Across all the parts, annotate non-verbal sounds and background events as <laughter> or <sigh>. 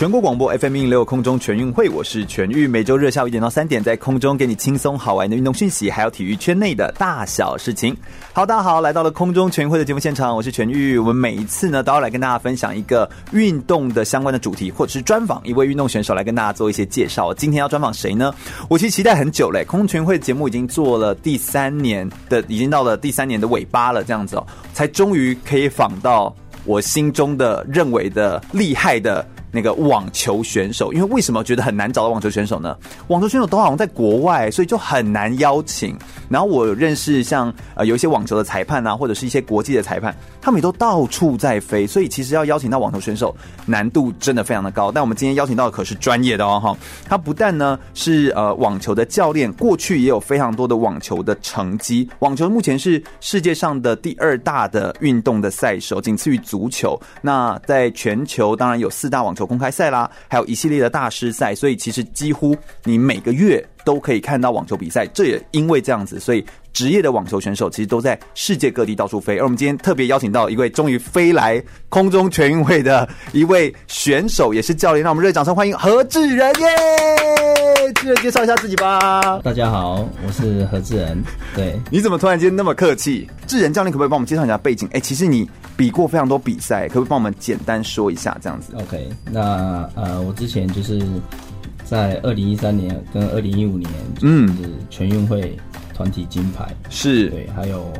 全国广播 FM 一零六空中全运会，我是全玉，每周日下午一点到三点，在空中给你轻松好玩的运动讯息，还有体育圈内的大小事情。好，大家好，来到了空中全运会的节目现场，我是全玉。我们每一次呢，都要来跟大家分享一个运动的相关的主题，或者是专访一位运动选手来跟大家做一些介绍。今天要专访谁呢？我其实期待很久嘞，空中全运会节目已经做了第三年的，已经到了第三年的尾巴了，这样子哦，才终于可以访到我心中的认为的厉害的。那个网球选手，因为为什么觉得很难找到网球选手呢？网球选手都好像在国外，所以就很难邀请。然后我有认识像呃有一些网球的裁判啊，或者是一些国际的裁判，他们也都到处在飞，所以其实要邀请到网球选手难度真的非常的高。但我们今天邀请到的可是专业的哦，哈，他不但呢是呃网球的教练，过去也有非常多的网球的成绩。网球目前是世界上的第二大的运动的赛手，仅次于足球。那在全球当然有四大网球公开赛啦，还有一系列的大师赛，所以其实几乎你每个月都可以看到网球比赛。这也因为这样子，所以职业的网球选手其实都在世界各地到处飞。而我们今天特别邀请到一位终于飞来空中全运会的一位选手，也是教练，让我们热烈掌声欢迎何志仁耶！志仁介绍一下自己吧。大家好，我是何志仁。对，你怎么突然间那么客气？志仁教练可不可以帮我们介绍一下背景？哎，其实你。比过非常多比赛，可不可以帮我们简单说一下这样子？OK，那呃，我之前就是在二零一三年跟二零一五年，嗯，是全运会团体金牌，是对，还有。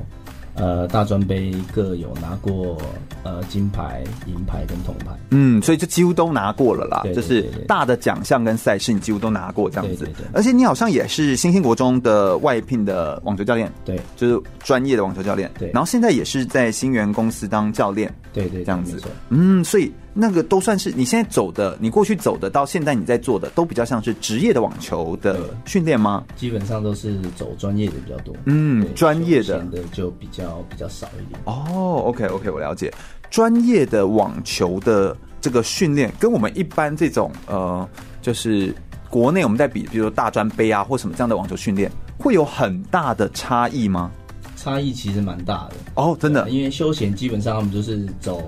呃，大专杯各有拿过呃金牌、银牌跟铜牌，嗯，所以就几乎都拿过了啦。就是大的奖项跟赛事，你几乎都拿过这样子。而且你好像也是新兴国中的外聘的网球教练，对，就是专业的网球教练。对，然后现在也是在新源公司当教练，对，对对，这样子。嗯，所以。那个都算是你现在走的，你过去走的，到现在你在做的，都比较像是职业的网球的训练吗？基本上都是走专业的比较多。嗯，专业的的就比较比较少一点。哦，OK OK，我了解。专业的网球的这个训练，跟我们一般这种呃，就是国内我们在比，比如说大专杯啊或什么这样的网球训练，会有很大的差异吗？差异其实蛮大的。哦，真的，因为休闲基本上他们就是走。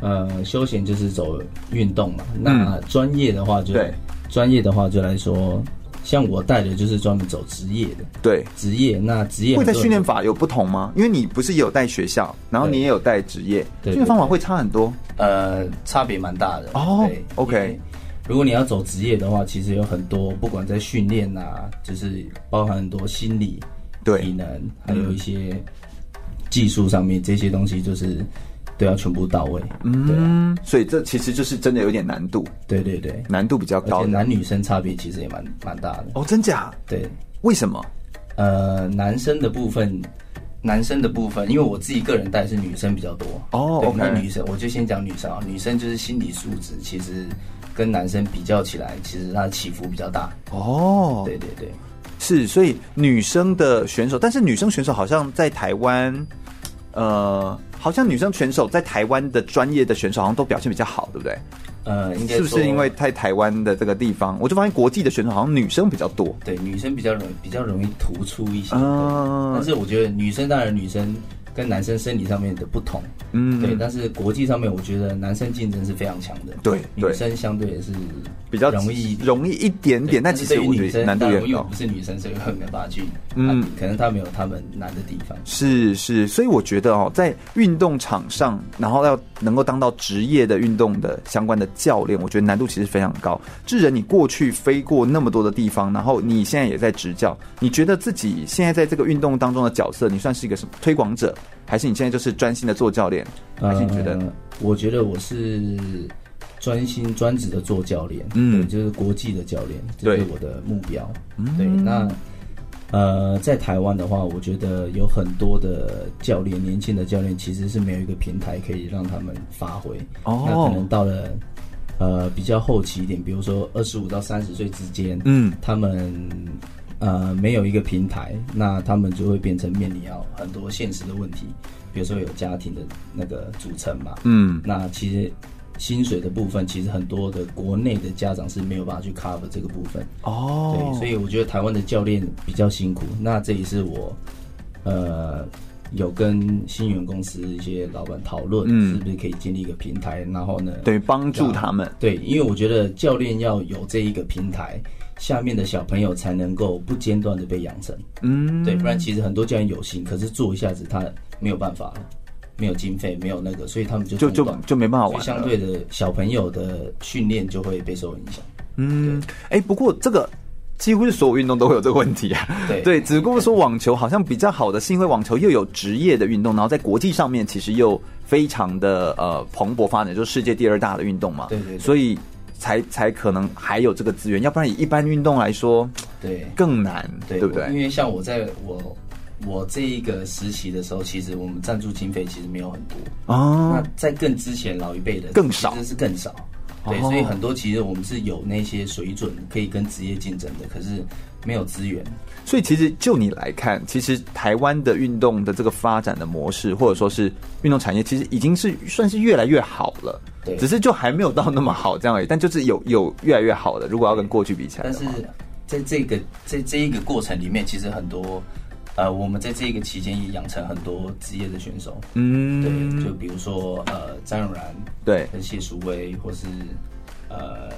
呃，休闲就是走运动嘛。那专业的话就，专业的话就来说，像我带的就是专门走职业的。对，职业那职业会在训练法有不同吗？因为你不是也有带学校，然后你也有带职业，训练方法会差很多。呃，差别蛮大的。哦，OK。如果你要走职业的话，其实有很多，不管在训练啊，就是包含很多心理、对体能，还有一些技术上面、嗯、这些东西，就是。都要全部到位，嗯，所以这其实就是真的有点难度，对对对，难度比较高，而且男女生差别其实也蛮蛮大的。哦，真假？对，为什么？呃，男生的部分，男生的部分，因为我自己个人带是女生比较多。哦，对 okay 那女生我就先讲女生啊，女生就是心理素质其实跟男生比较起来，其实它的起伏比较大。哦，对对对，是，所以女生的选手，但是女生选手好像在台湾，呃。好像女生选手在台湾的专业的选手好像都表现比较好，对不对？呃，应该是不是因为在台湾的这个地方，我就发现国际的选手好像女生比较多。对，女生比较容比较容易突出一些。嗯，但是我觉得女生当然女生。跟男生生理上面的不同，嗯，对，但是国际上面，我觉得男生竞争是非常强的，对，女生相对也是比较容易容易一点点，但其实我觉得难度也高。不是女生，所以很没办法去，嗯，可能他没有他们难的地方。是是，所以我觉得哦，在运动场上，然后要能够当到职业的运动的相关的教练，我觉得难度其实非常高。智仁，你过去飞过那么多的地方，然后你现在也在执教，你觉得自己现在在这个运动当中的角色，你算是一个什么推广者？还是你现在就是专心的做教练？还是你觉得？呃，我觉得我是专心专职的做教练，嗯，就是国际的教练，这是我的目标。对，那呃，在台湾的话，我觉得有很多的教练，年轻的教练其实是没有一个平台可以让他们发挥。哦，那可能到了呃比较后期一点，比如说二十五到三十岁之间，嗯，他们。呃没有一个平台，那他们就会变成面临要很多现实的问题，比如说有家庭的那个组成嘛，嗯，那其实薪水的部分，其实很多的国内的家长是没有办法去 cover 这个部分。哦，对，所以我觉得台湾的教练比较辛苦，那这也是我呃。有跟新源公司一些老板讨论，是不是可以建立一个平台，嗯、然后呢，对，帮助他们。对，因为我觉得教练要有这一个平台，下面的小朋友才能够不间断的被养成。嗯，对，不然其实很多教练有心，可是做一下子他没有办法了，没有经费，没有那个，所以他们就就就就没办法玩。相对的小朋友的训练就会被受影响。嗯，哎、欸，不过这个。几乎是所有运动都会有这个问题啊，对，对，只不过说网球好像比较好的是因为网球又有职业的运动，然后在国际上面其实又非常的呃蓬勃发展，就是世界第二大的运动嘛，对对，对，所以才才可能还有这个资源，要不然以一般运动来说，对，更难，对，对不对？因为像我在我我这一个实习的时候，其实我们赞助经费其实没有很多。哦，那在更之前老一辈的更少，其实是更少。对，所以很多其实我们是有那些水准可以跟职业竞争的，可是没有资源。所以其实就你来看，其实台湾的运动的这个发展的模式，或者说是运动产业，其实已经是算是越来越好了。对，只是就还没有到那么好这样而已。但就是有有越来越好的，如果要跟过去比起来，但是在这个在这一个过程里面，其实很多。呃，我们在这个期间也养成很多职业的选手，嗯，对，就比如说呃，张永然，对，跟谢淑薇，或是呃，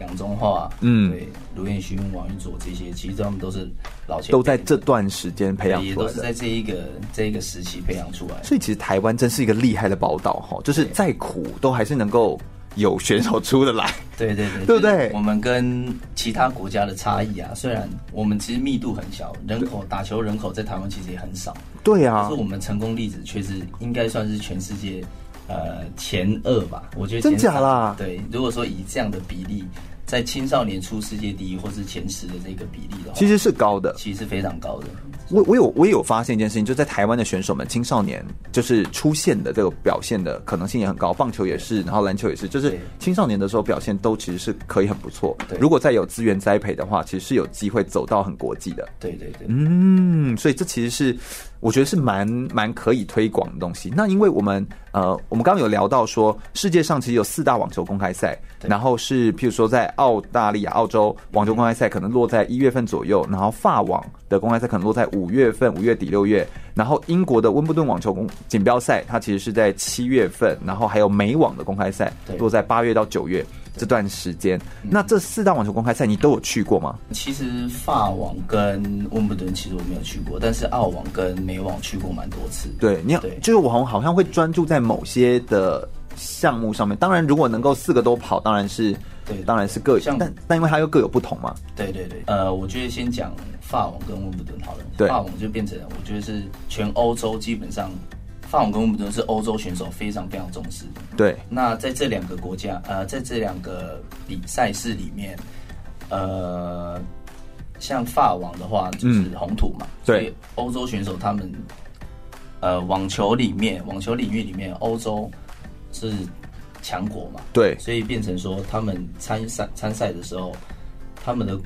杨宗桦，嗯，对，卢彦勋、王玉卓这些，其实他们都是老前辈，都在这段时间培养出来的，也都是在这一个这一个时期培养出来。所以其实台湾真是一个厉害的宝岛哈，就是再苦都还是能够。有选手出得来，对对对，对不对？我们跟其他国家的差异啊，虽然我们其实密度很小，人口打球人口在台湾其实也很少，对啊，可是我们成功例子确实应该算是全世界呃前二吧？我觉得真假啦？对，如果说以这样的比例。在青少年出世界第一或是前十的这个比例的话，其实是高的，其实是非常高的。我我有我也有发现一件事情，就在台湾的选手们青少年就是出现的这个表现的可能性也很高，棒球也是，然后篮球也是，就是青少年的时候表现都其实是可以很不错。对，如果再有资源栽培的话，其实是有机会走到很国际的。对对对，嗯，所以这其实是。我觉得是蛮蛮可以推广的东西。那因为我们呃，我们刚刚有聊到说，世界上其实有四大网球公开赛，然后是譬如说在澳大利亚、澳洲网球公开赛可能落在一月份左右，然后法网的公开赛可能落在五月份、五月底六月，然后英国的温布顿网球公锦标赛它其实是在七月份，然后还有美网的公开赛落在八月到九月。这段时间，那这四大网球公开赛你都有去过吗？其实法网跟温布顿其实我没有去过，但是澳网跟美网去过蛮多次。对，你对，就是我好像会专注在某些的项目上面。当然，如果能够四个都跑，当然是对，当然是各项，但但因为它又各有不同嘛。对对对，呃，我觉得先讲法网跟温布顿好了。对，法网就变成我觉得是全欧洲基本上。法网跟温布顿是欧洲选手非常非常重视。对，那在这两个国家，呃，在这两个比赛事里面，呃，像法网的话就是红土嘛，嗯、所以欧洲选手他们，呃，网球里面，网球领域里面，欧洲是强国嘛，对，所以变成说他们参赛参赛的时候，他们的。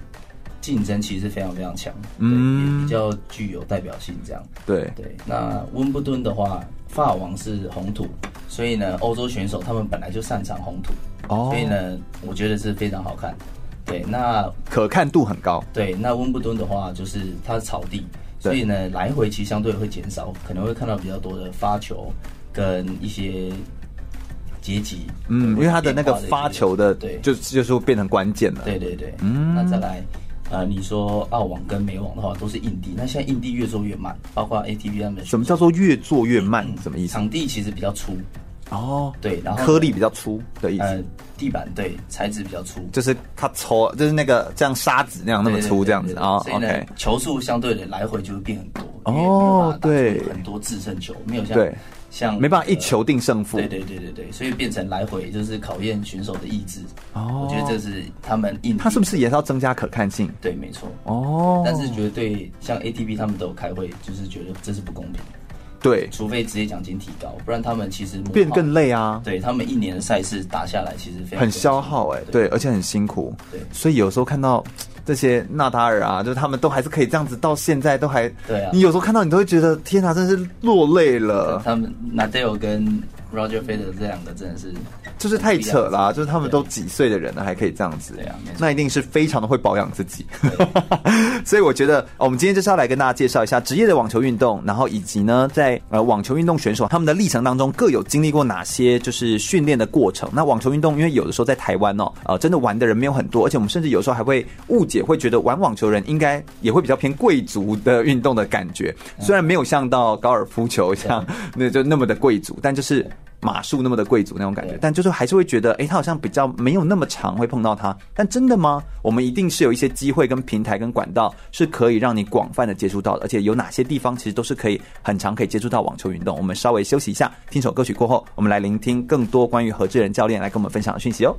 竞争其实非常非常强，嗯，也比较具有代表性，这样。对对。那温布顿的话，法王是红土，所以呢，欧洲选手他们本来就擅长红土，哦，所以呢，我觉得是非常好看。对，那可看度很高。对，那温布顿的话，就是它是草地，所以呢，来回其实相对会减少，可能会看到比较多的发球跟一些阶级。嗯，因为它的那个发球的，对，就就是会变成关键了。对对对，嗯，那再来。呃，你说澳网跟美网的话，都是硬地。那现在硬地越做越慢，包括 ATP 他们。什么叫做越做越慢？什么意思？场地其实比较粗。哦，对，然后颗粒比较粗的意思。呃，地板对，材质比较粗，就是它粗，就是那个像沙子那样那么粗这样子啊。所以呢，球数相对的来回就会变很多。哦，对，很多制胜球没有像。对。像没办法一球定胜负，对对对对对，所以变成来回就是考验选手的意志。哦，我觉得这是他们硬。他是不是也是要增加可看性？对，没错。哦，但是觉得对像 ATP 他们都有开会，就是觉得这是不公平。对，除非职业奖金提高，不然他们其实变更累啊。对他们一年的赛事打下来，其实非常很消耗哎、欸，对，而且很辛苦。对，所以有时候看到这些纳达尔啊，就是他们都还是可以这样子，到现在都还对啊。你有时候看到你都会觉得天哪，真的是落泪了。他们纳达尔跟 Roger Federer 这两个真的是，就是太扯了、啊，就是他们都几岁的人了，还可以这样子，对啊，那一定是非常的会保养自己。<laughs> 所以我觉得，我们今天就是要来跟大家介绍一下职业的网球运动，然后以及呢，在呃网球运动选手他们的历程当中各有经历过哪些就是训练的过程。那网球运动，因为有的时候在台湾哦，呃，真的玩的人没有很多，而且我们甚至有时候还会误解，会觉得玩网球人应该也会比较偏贵族的运动的感觉，虽然没有像到高尔夫球像那就那么的贵族，但就是。马术那么的贵族那种感觉，但就是还是会觉得，哎、欸，他好像比较没有那么常会碰到他。但真的吗？我们一定是有一些机会、跟平台、跟管道，是可以让你广泛的接触到的。而且有哪些地方其实都是可以很常可以接触到网球运动。我们稍微休息一下，听首歌曲过后，我们来聆听更多关于何志仁教练来跟我们分享的讯息哦。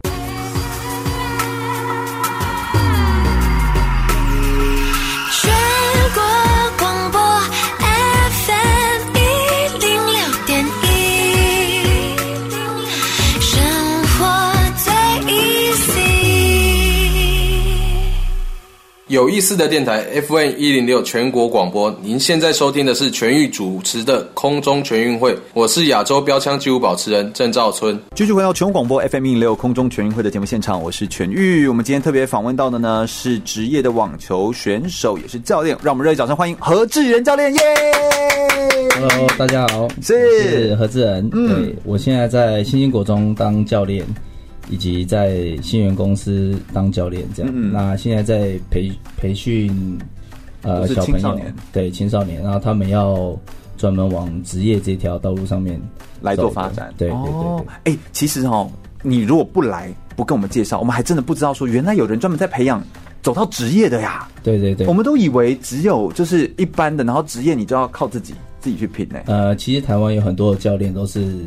有意思的电台 FM 一零六全国广播，您现在收听的是全域主持的空中全运会，我是亚洲标枪纪录保持人郑兆春。继续回到全国广播 FM 一零六空中全运会的节目现场，我是全域。我们今天特别访问到的呢是职业的网球选手，也是教练，让我们热烈掌声欢迎何志仁教练耶！Hello，大家好，是，是何志仁。嗯，对，我现在在新兴国中当教练。以及在新源公司当教练，这样。嗯、那现在在培培训呃小朋友，对青少年，然后他们要专门往职业这条道路上面来做发展。对对对，对。哎、欸，其实哦，你如果不来，不跟我们介绍，我们还真的不知道说，原来有人专门在培养走到职业的呀。对对对，我们都以为只有就是一般的，然后职业你就要靠自己自己去拼呢。呃，其实台湾有很多的教练都是。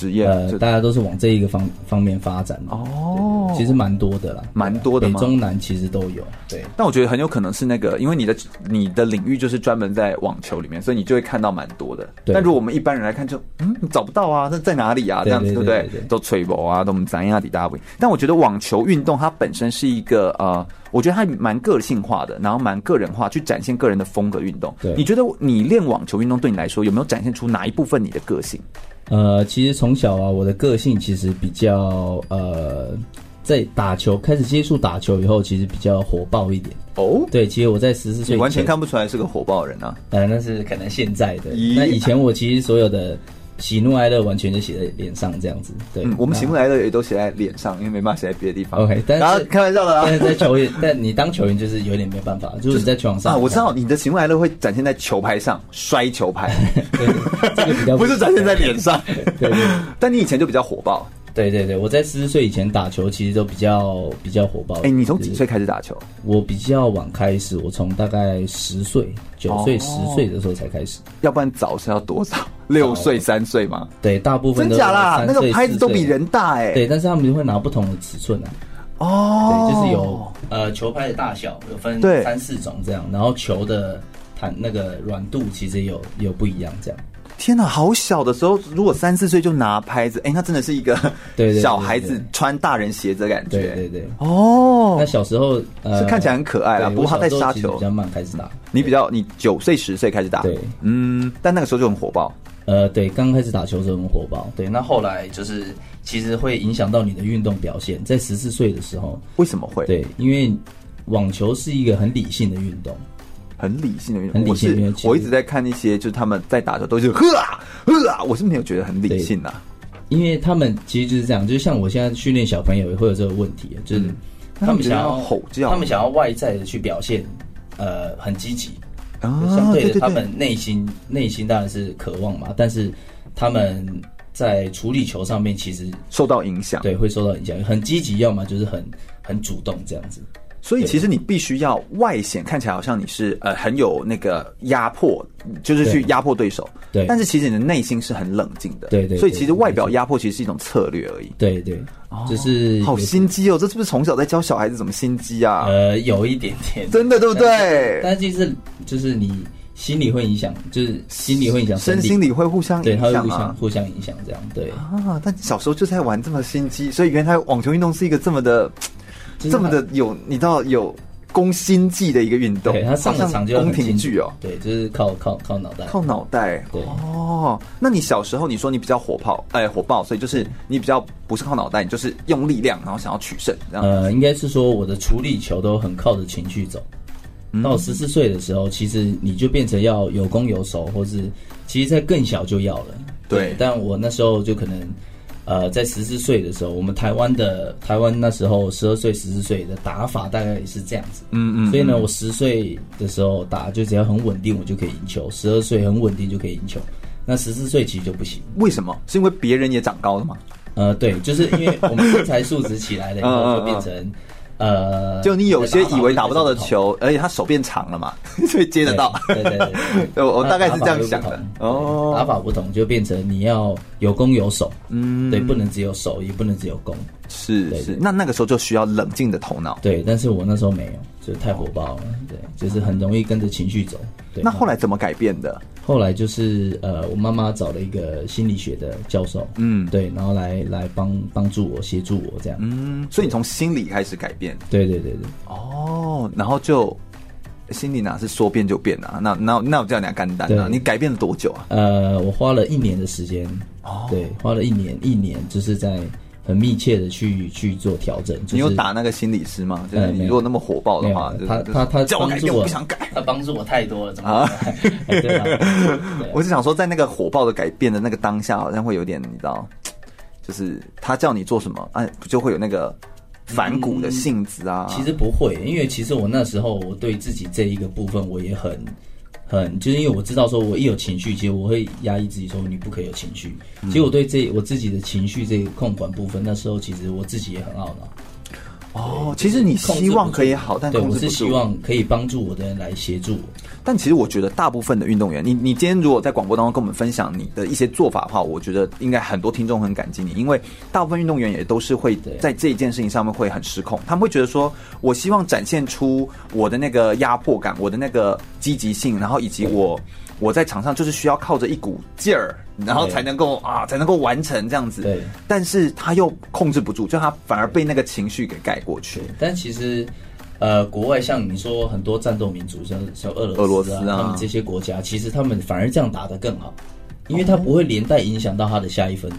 职业呃，大家都是往这一个方方面发展哦，其实蛮多的啦，蛮多的，北中南其实都有。对，但我觉得很有可能是那个，因为你的你的领域就是专门在网球里面，所以你就会看到蛮多的。但如果我们一般人来看就，就嗯，你找不到啊，那在哪里啊？这样子对不对？都吹波啊，都我们咱亚底大卫。但我觉得网球运动它本身是一个呃，我觉得它蛮个性化的，然后蛮个人化，去展现个人的风格运动。对，你觉得你练网球运动对你来说有没有展现出哪一部分你的个性？呃，其实从小啊，我的个性其实比较呃，在打球开始接触打球以后，其实比较火爆一点。哦，对，其实我在十四岁，完全看不出来是个火爆人啊。呃，那是可能现在的。那以前我其实所有的。喜怒哀乐完全就写在脸上，这样子。对，嗯、我们喜怒哀乐也都写在脸上，因为没办法写在别的地方。OK，但是然后开玩笑的啊。但是在球员，<laughs> 但你当球员就是有点没办法，就是在球场上、<laughs> 就是、啊。我知道你的喜怒哀乐会展现在球拍上，摔球拍。对，这个比较不，不是展现在脸上。对，<laughs> 但你以前就比较火爆。对对对，我在十四岁以前打球，其实都比较比较火爆。哎、欸，你从几岁开始打球？我比较晚开始，我从大概十岁、九岁、十岁的时候才开始。要不然早是要多早？六岁、三岁嘛？对，大部分都真假啦，那个拍子都比人大哎、欸。对，但是他们会拿不同的尺寸啊。哦，对，就是有呃球拍的大小有分三四种这样，然后球的弹那个软度其实也有有不一样这样。天哪，好小的时候，如果三四岁就拿拍子，哎、欸，那真的是一个 <laughs> 小孩子穿大人鞋子的感觉。对对对，哦，那小时候呃，是看起来很可爱啦。不过他在杀球比较慢开始打，你比较你九岁十岁开始打，对，嗯，但那个时候就很火爆。呃，对，刚开始打球的时候很火爆，对，那后来就是其实会影响到你的运动表现。在十四岁的时候，为什么会？对，因为网球是一个很理性的运动。很理性的运动，很理性的运动。我是我一直在看一些，就是他们在打球都是呵啊呵啊，我是没有觉得很理性啊。因为他们其实就是这样，就是像我现在训练小朋友也会有这个问题，就是他们想要吼叫，他们想要外在的去表现，呃，很积极啊。相对的，他们内心内心当然是渴望嘛，但是他们在处理球上面其实受到影响，对，会受到影响。很积极，要么就是很很主动这样子。所以其实你必须要外显看起来好像你是呃很有那个压迫，就是去压迫对手。对。但是其实你的内心是很冷静的。对。所以其实外表压迫其实是一种策略而已。对对。就是好心机哦，这是不是从小在教小孩子怎么心机啊？呃，有一点点。真的对不对？但是其实就是你心理会影响，就是心理会影响身心理会互相影响，对，它会互相互相影响，这样对啊。但小时候就在玩这么心机，所以原来网球运动是一个这么的、这么的有，你知道有。攻心计的一个运动，对，他上的场就宫廷剧哦，对，就是靠靠靠脑袋，靠脑袋，对哦。那你小时候你说你比较火炮，哎，火爆，所以就是你比较不是靠脑袋，你就是用力量，然后想要取胜，这样。呃，应该是说我的处理球都很靠着情绪走。到十四岁的时候，其实你就变成要有攻有守，或是其实在更小就要了。对，对但我那时候就可能。呃，在十四岁的时候，我们台湾的台湾那时候十二岁、十四岁的打法大概也是这样子。嗯，嗯嗯。所以呢，我十岁的时候打，就只要很稳定，我就可以赢球。十二岁很稳定就可以赢球。那十四岁其实就不行。为什么？是因为别人也长高了吗？呃，对，就是因为我们身材素质起来了以后，<laughs> 就变成。呃，就你有些以为打不到的球，而且他手变长了嘛，<laughs> 所以接得到。对对对，对，<laughs> 我我大概是这样想的。哦，打法不同，就变成你要有攻有守。嗯，对，不能只有守，也不能只有攻。是是，那那个时候就需要冷静的头脑。对，但是我那时候没有，就太火爆了。对，就是很容易跟着情绪走。对，那后来怎么改变的？后来就是呃，我妈妈找了一个心理学的教授，嗯，对，然后来来帮帮助我，协助我这样，嗯，所以你从心理开始改变，对对对对，哦，然后就心里哪是说变就变啊？那那那我叫你干单啊？你改变了多久啊？呃，我花了一年的时间，哦，对，花了一年一年，就是在。很密切的去去做调整。你有打那个心理师吗？就是你如果那么火爆的话，他他他叫我改变，我不想改。<laughs> 他帮助我太多了，怎么？<laughs> 对啊，<laughs> 我是想说，在那个火爆的改变的那个当下，好像会有点，你知道，就是他叫你做什么，哎，就会有那个反骨的性子啊。其实不会，因为其实我那时候我对自己这一个部分我也很。很，就是因为我知道，说我一有情绪，其实我会压抑自己，说你不可以有情绪。其实我对这我自己的情绪这个控管部分，那时候其实我自己也很懊恼。哦，其实你希望可以好，但控制不住。我是希望可以帮助我的人来协助我。但其实我觉得，大部分的运动员，你你今天如果在广播当中跟我们分享你的一些做法的话，我觉得应该很多听众很感激你，因为大部分运动员也都是会在这一件事情上面会很失控，他们会觉得说，我希望展现出我的那个压迫感，我的那个积极性，然后以及我。我在场上就是需要靠着一股劲儿，然后才能够啊，才能够完成这样子。对，但是他又控制不住，就他反而被那个情绪给盖过去。但其实，呃，国外像你说很多战斗民族，像像俄罗斯、俄罗斯啊，他们这些国家，其实他们反而这样打得更好，因为他不会连带影响到他的下一分。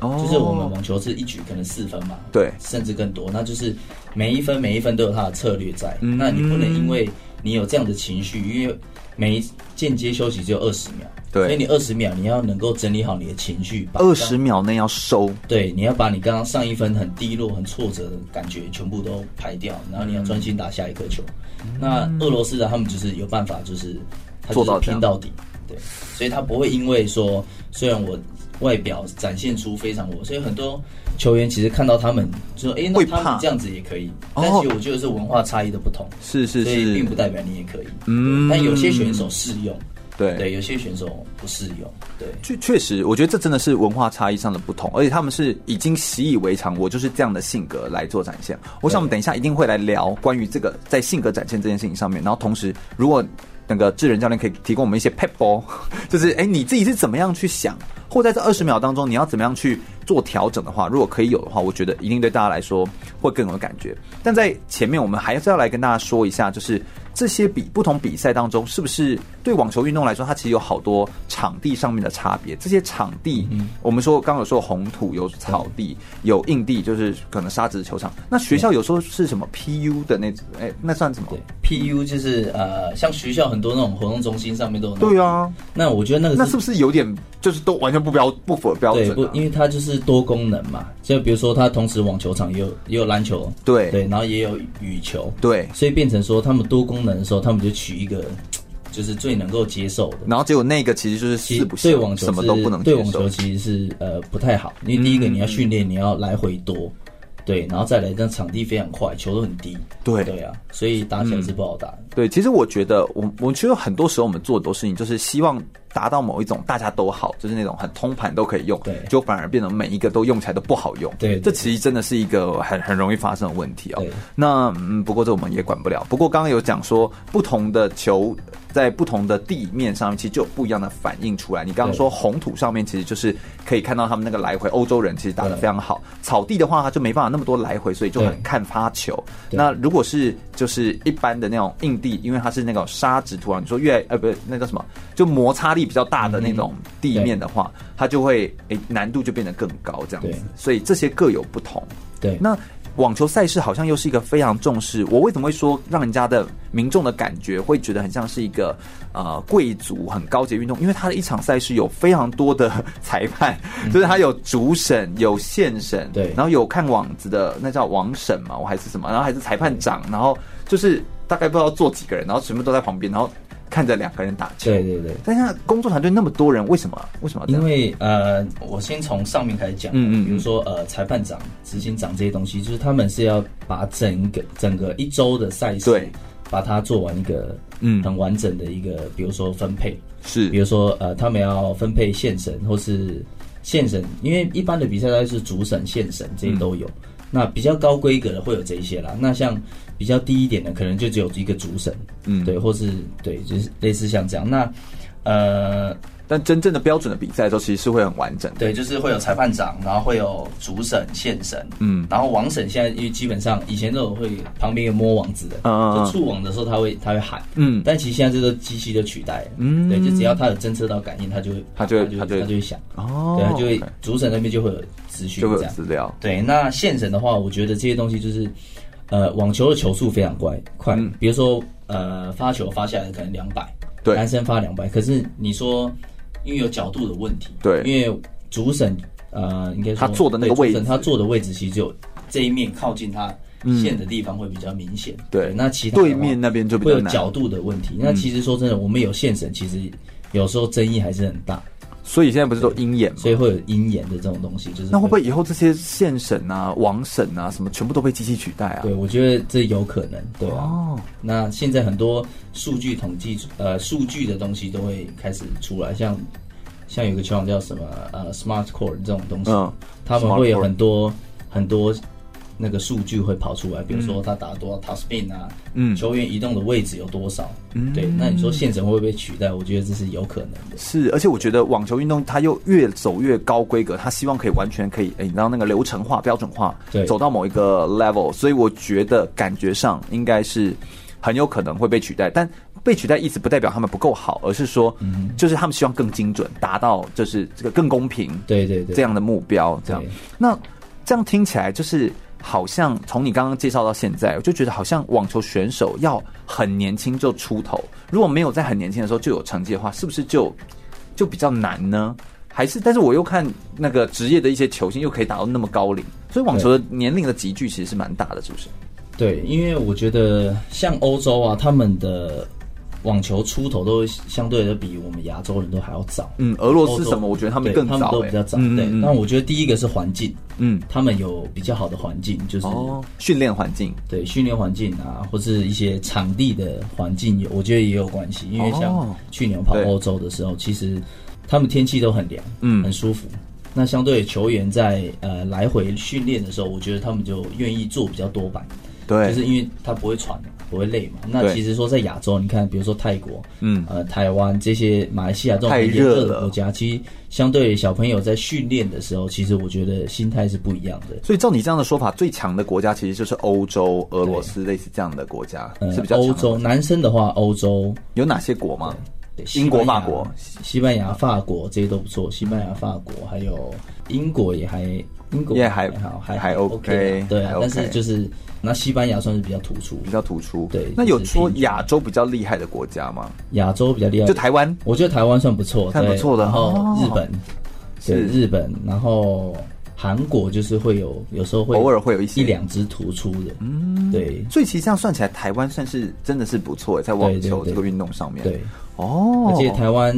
哦，就是我们网球是一局可能四分嘛，对，甚至更多，那就是每一分每一分都有他的策略在。嗯，那你不能因为你有这样的情绪，因为。每一间接休息只有二十秒，对，所以你二十秒你要能够整理好你的情绪，二十秒内要收，对，你要把你刚刚上一分很低落、很挫折的感觉全部都排掉，然后你要专心打下一颗球。嗯、那俄罗斯的他们就是有办法，就是他就是拼到底，对，所以他不会因为说，虽然我。外表展现出非常我，所以很多球员其实看到他们就说：“哎、欸，那他们这样子也可以。”但其实我觉得是文化差异的不同，是是是，所以并不代表你也可以。嗯，但有些选手适用，对对，有些选手不适用，对。确确实，我觉得这真的是文化差异上的不同，而且他们是已经习以为常，我就是这样的性格来做展现。我想我们等一下一定会来聊关于这个在性格展现这件事情上面，然后同时如果。那个智能教练可以提供我们一些 pad ball，，<laughs> 就是哎，你自己是怎么样去想，或在这二十秒当中你要怎么样去做调整的话，如果可以有的话，我觉得一定对大家来说会更有感觉。但在前面，我们还是要来跟大家说一下，就是。这些比不同比赛当中，是不是对网球运动来说，它其实有好多场地上面的差别？这些场地，嗯、我们说刚刚有说红土、有草地、有硬地，就是可能沙子球场。那学校有时候是什么 PU 的那种？哎，那算什么？对，PU 就是呃，像学校很多那种活动中心上面都有。对啊，那我觉得那个是那是不是有点就是都完全不标不符合标准、啊？对，不，因为它就是多功能嘛。就比如说，它同时网球场也有也有篮球，对对，然后也有羽球，对，所以变成说他们多功能的时候，他们就取一个就是最能够接受的，然后结果那个其实就是四不对网球什么都不能接受，对网球其实是呃不太好，因为第一个你要训练，你要来回多，嗯、对，然后再来，但场地非常快，球都很低，对。对啊，所以打起来是不好打、嗯。对，其实我觉得我我觉得很多时候我们做的都是你就是希望达到某一种大家都好，就是那种很通盘都可以用，对，就反而变成每一个都用起来都不好用。对，对，这其实真的是一个很很容易发生的问题哦。对，那嗯，不过这我们也管不了。不过刚刚有讲说，不同的球在不同的地面上面，其实就有不一样的反应出来。你刚刚说红土上面，其实就是可以看到他们那个来回，欧洲人其实打得非常好。草地的话，他就没办法那么多来回，所以就很看发球。那如果是就是一般的那种硬地，因为它是那种沙质土壤，你说越呃不是那叫什么，就摩擦力比较大的那种地面的话，它就会诶难度就变得更高这样子。所以这些各有不同。对，那。网球赛事好像又是一个非常重视，我为什么会说让人家的民众的感觉会觉得很像是一个呃贵族很高级运动？因为它的一场赛事有非常多的 <laughs> 裁判，就是它有主审、有线审，对，然后有看网子的那叫网审嘛，我还是什么，然后还是裁判长，然后就是大概不知道坐几个人，然后全部都在旁边，然后。看着两个人打球，对对对。但是工作团队那么多人，为什么？为什么？因为呃，我先从上面开始讲，嗯嗯，比如说呃，裁判长、执行长这些东西，就是他们是要把整个整个一周的赛事，对，把它做完一个嗯很完整的一个，比如说分配是，比如说呃，他们要分配线审或是线审，因为一般的比赛都是主审、线审这些都有。嗯那比较高规格的会有这一些啦，那像比较低一点的，可能就只有一个主审，嗯，对，或是对，就是类似像这样。那呃，但真正的标准的比赛都，其实是会很完整的。对，就是会有裁判长，然后会有主审、线审，嗯，然后网审现在因为基本上以前都有会旁边有摸网子的，嗯，就触网的时候他会他会喊，嗯，但其实现在这个机器就取代了，嗯，对，就只要他有侦测到感应，他就会他就会他就会他就会响，哦，对，他就会主审那边就会有。资讯就会有资料。对，那线审的话，我觉得这些东西就是，呃，网球的球速非常快，快。嗯、比如说，呃，发球发下来可能两百，对，男生发两百。可是你说，因为有角度的问题，对，因为主审，呃，应该说他坐的那个位置，他坐的位置其实就这一面靠近他线的地方会比较明显。嗯、对，那其他对面那边就会有角度的问题。嗯、那其实说真的，我们有线审，其实有时候争议还是很大。所以现在不是都鹰眼吗？所以会有鹰眼的这种东西，就是那会不会以后这些线审啊、网审啊什么，全部都被机器取代啊？对，我觉得这有可能。对啊。哦。那现在很多数据统计，呃，数据的东西都会开始出来，像像有个球网叫什么呃，Smart Court 这种东西，嗯，他们会有很多很多。那个数据会跑出来，比如说他打多少 top spin 啊，嗯，球员移动的位置有多少，嗯，对，那你说线审会不会被取代？我觉得这是有可能的。是，而且我觉得网球运动它又越走越高规格，它希望可以完全可以，哎，你知道那个流程化、标准化，对，走到某一个 level，所以我觉得感觉上应该是很有可能会被取代。但被取代意思不代表他们不够好，而是说，嗯，就是他们希望更精准，达到就是这个更公平，对对对，这样的目标，这样。那这样听起来就是。好像从你刚刚介绍到现在，我就觉得好像网球选手要很年轻就出头，如果没有在很年轻的时候就有成绩的话，是不是就就比较难呢？还是？但是我又看那个职业的一些球星又可以打到那么高龄，所以网球的年龄的集聚其实是蛮大的，是不是？对，因为我觉得像欧洲啊，他们的。网球出头都相对的比我们亚洲人都还要早。嗯，俄罗斯什么？我觉得他们更早，他们都比较早。对，但我觉得第一个是环境，嗯，他们有比较好的环境，就是训练环境。对，训练环境啊，或是一些场地的环境，有我觉得也有关系。因为像去年跑欧洲的时候，其实他们天气都很凉，嗯，很舒服。那相对球员在呃来回训练的时候，我觉得他们就愿意做比较多板。对，就是因为他不会喘。不会累嘛？那其实说在亚洲，你看，比如说泰国，嗯，呃，台湾这些马来西亚这种热的国家，其实相对小朋友在训练的时候，其实我觉得心态是不一样的。所以照你这样的说法，最强的国家其实就是欧洲、俄罗斯类似这样的国家，是比较强。欧洲男生的话，欧洲有哪些国吗？英国、法国、西班牙、法国这些都不错。西班牙、法国还有英国也还，英国也还好，还还 OK。对啊，但是就是。那西班牙算是比较突出，比较突出。对，那有说亚洲比较厉害的国家吗？亚洲比较厉害，就台湾。我觉得台湾算不错，算不错的。然后日本，是日本，然后韩国就是会有，有时候会偶尔会有一些一两只突出的。嗯，对。所以其实这样算起来，台湾算是真的是不错，在网球这个运动上面。对哦，而且台湾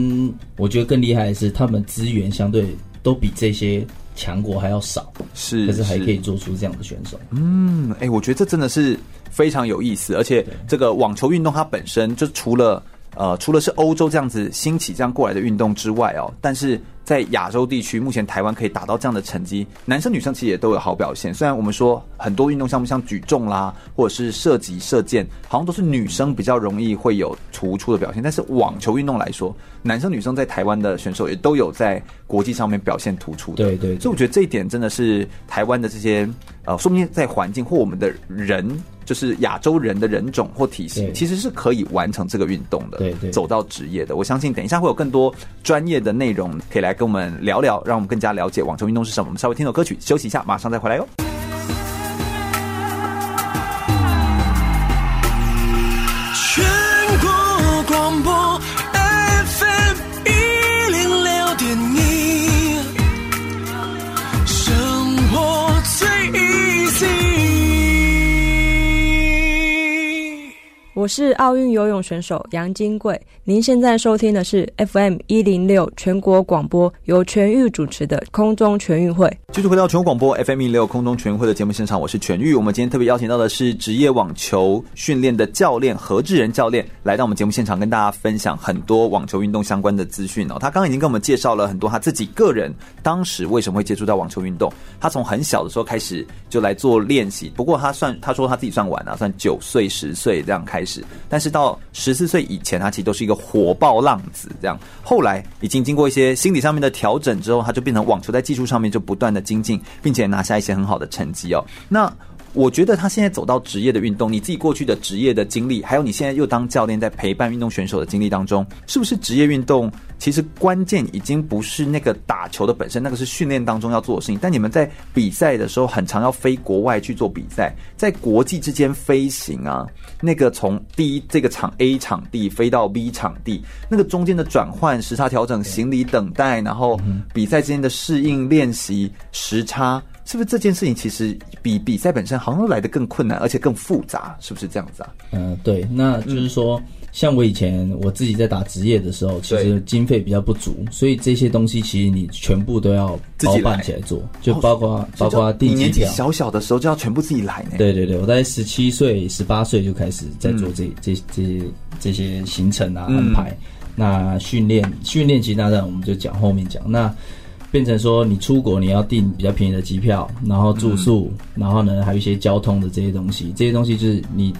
我觉得更厉害的是，他们资源相对都比这些。强国还要少，是，可是还可以做出这样的选手。嗯，哎、欸，我觉得这真的是非常有意思，而且这个网球运动它本身就除了呃，除了是欧洲这样子兴起这样过来的运动之外哦，但是。在亚洲地区，目前台湾可以达到这样的成绩，男生女生其实也都有好表现。虽然我们说很多运动项目像举重啦，或者是射击、射箭，好像都是女生比较容易会有突出的表现。但是网球运动来说，男生女生在台湾的选手也都有在国际上面表现突出的。对，对对，所以我觉得这一点真的是台湾的这些呃，说不定在环境或我们的人。就是亚洲人的人种或体型，其实是可以完成这个运动的，对对，走到职业的。我相信等一下会有更多专业的内容可以来跟我们聊聊，让我们更加了解网球运动是什么。我们稍微听首歌曲休息一下，马上再回来哟。我是奥运游泳选手杨金贵，您现在收听的是 FM 一零六全国广播，由全玉主持的空中全运会。继续回到全国广播 FM 一零六空中全运会的节目现场，我是全玉。我们今天特别邀请到的是职业网球训练的教练何志仁教练，来到我们节目现场跟大家分享很多网球运动相关的资讯哦。他刚刚已经跟我们介绍了很多他自己个人当时为什么会接触到网球运动。他从很小的时候开始就来做练习，不过他算他说他自己算晚啊，算九岁十岁这样开始。但是到十四岁以前，他其实都是一个火爆浪子。这样，后来已经经过一些心理上面的调整之后，他就变成网球在技术上面就不断的精进，并且拿下一些很好的成绩哦。那我觉得他现在走到职业的运动，你自己过去的职业的经历，还有你现在又当教练在陪伴运动选手的经历当中，是不是职业运动其实关键已经不是那个打球的本身，那个是训练当中要做的事情。但你们在比赛的时候，很常要飞国外去做比赛，在国际之间飞行啊，那个从第一这个场 A 场地飞到 B 场地，那个中间的转换、时差调整、行李等待，然后比赛之间的适应练习时差。是不是这件事情其实比比赛本身好像来的更困难，而且更复杂？是不是这样子啊？嗯，对，那就是说，像我以前我自己在打职业的时候，其实经费比较不足，所以这些东西其实你全部都要包办起来做，就包括、哦、包括订机票。你年纪小小的时候就要全部自己来呢？对对对，我在十七岁、十八岁就开始在做这、嗯、这这些这些行程啊安排。嗯、那训练训练其实当然我们就讲后面讲那。变成说，你出国你要订比较便宜的机票，然后住宿，嗯、然后呢，还有一些交通的这些东西，这些东西就是你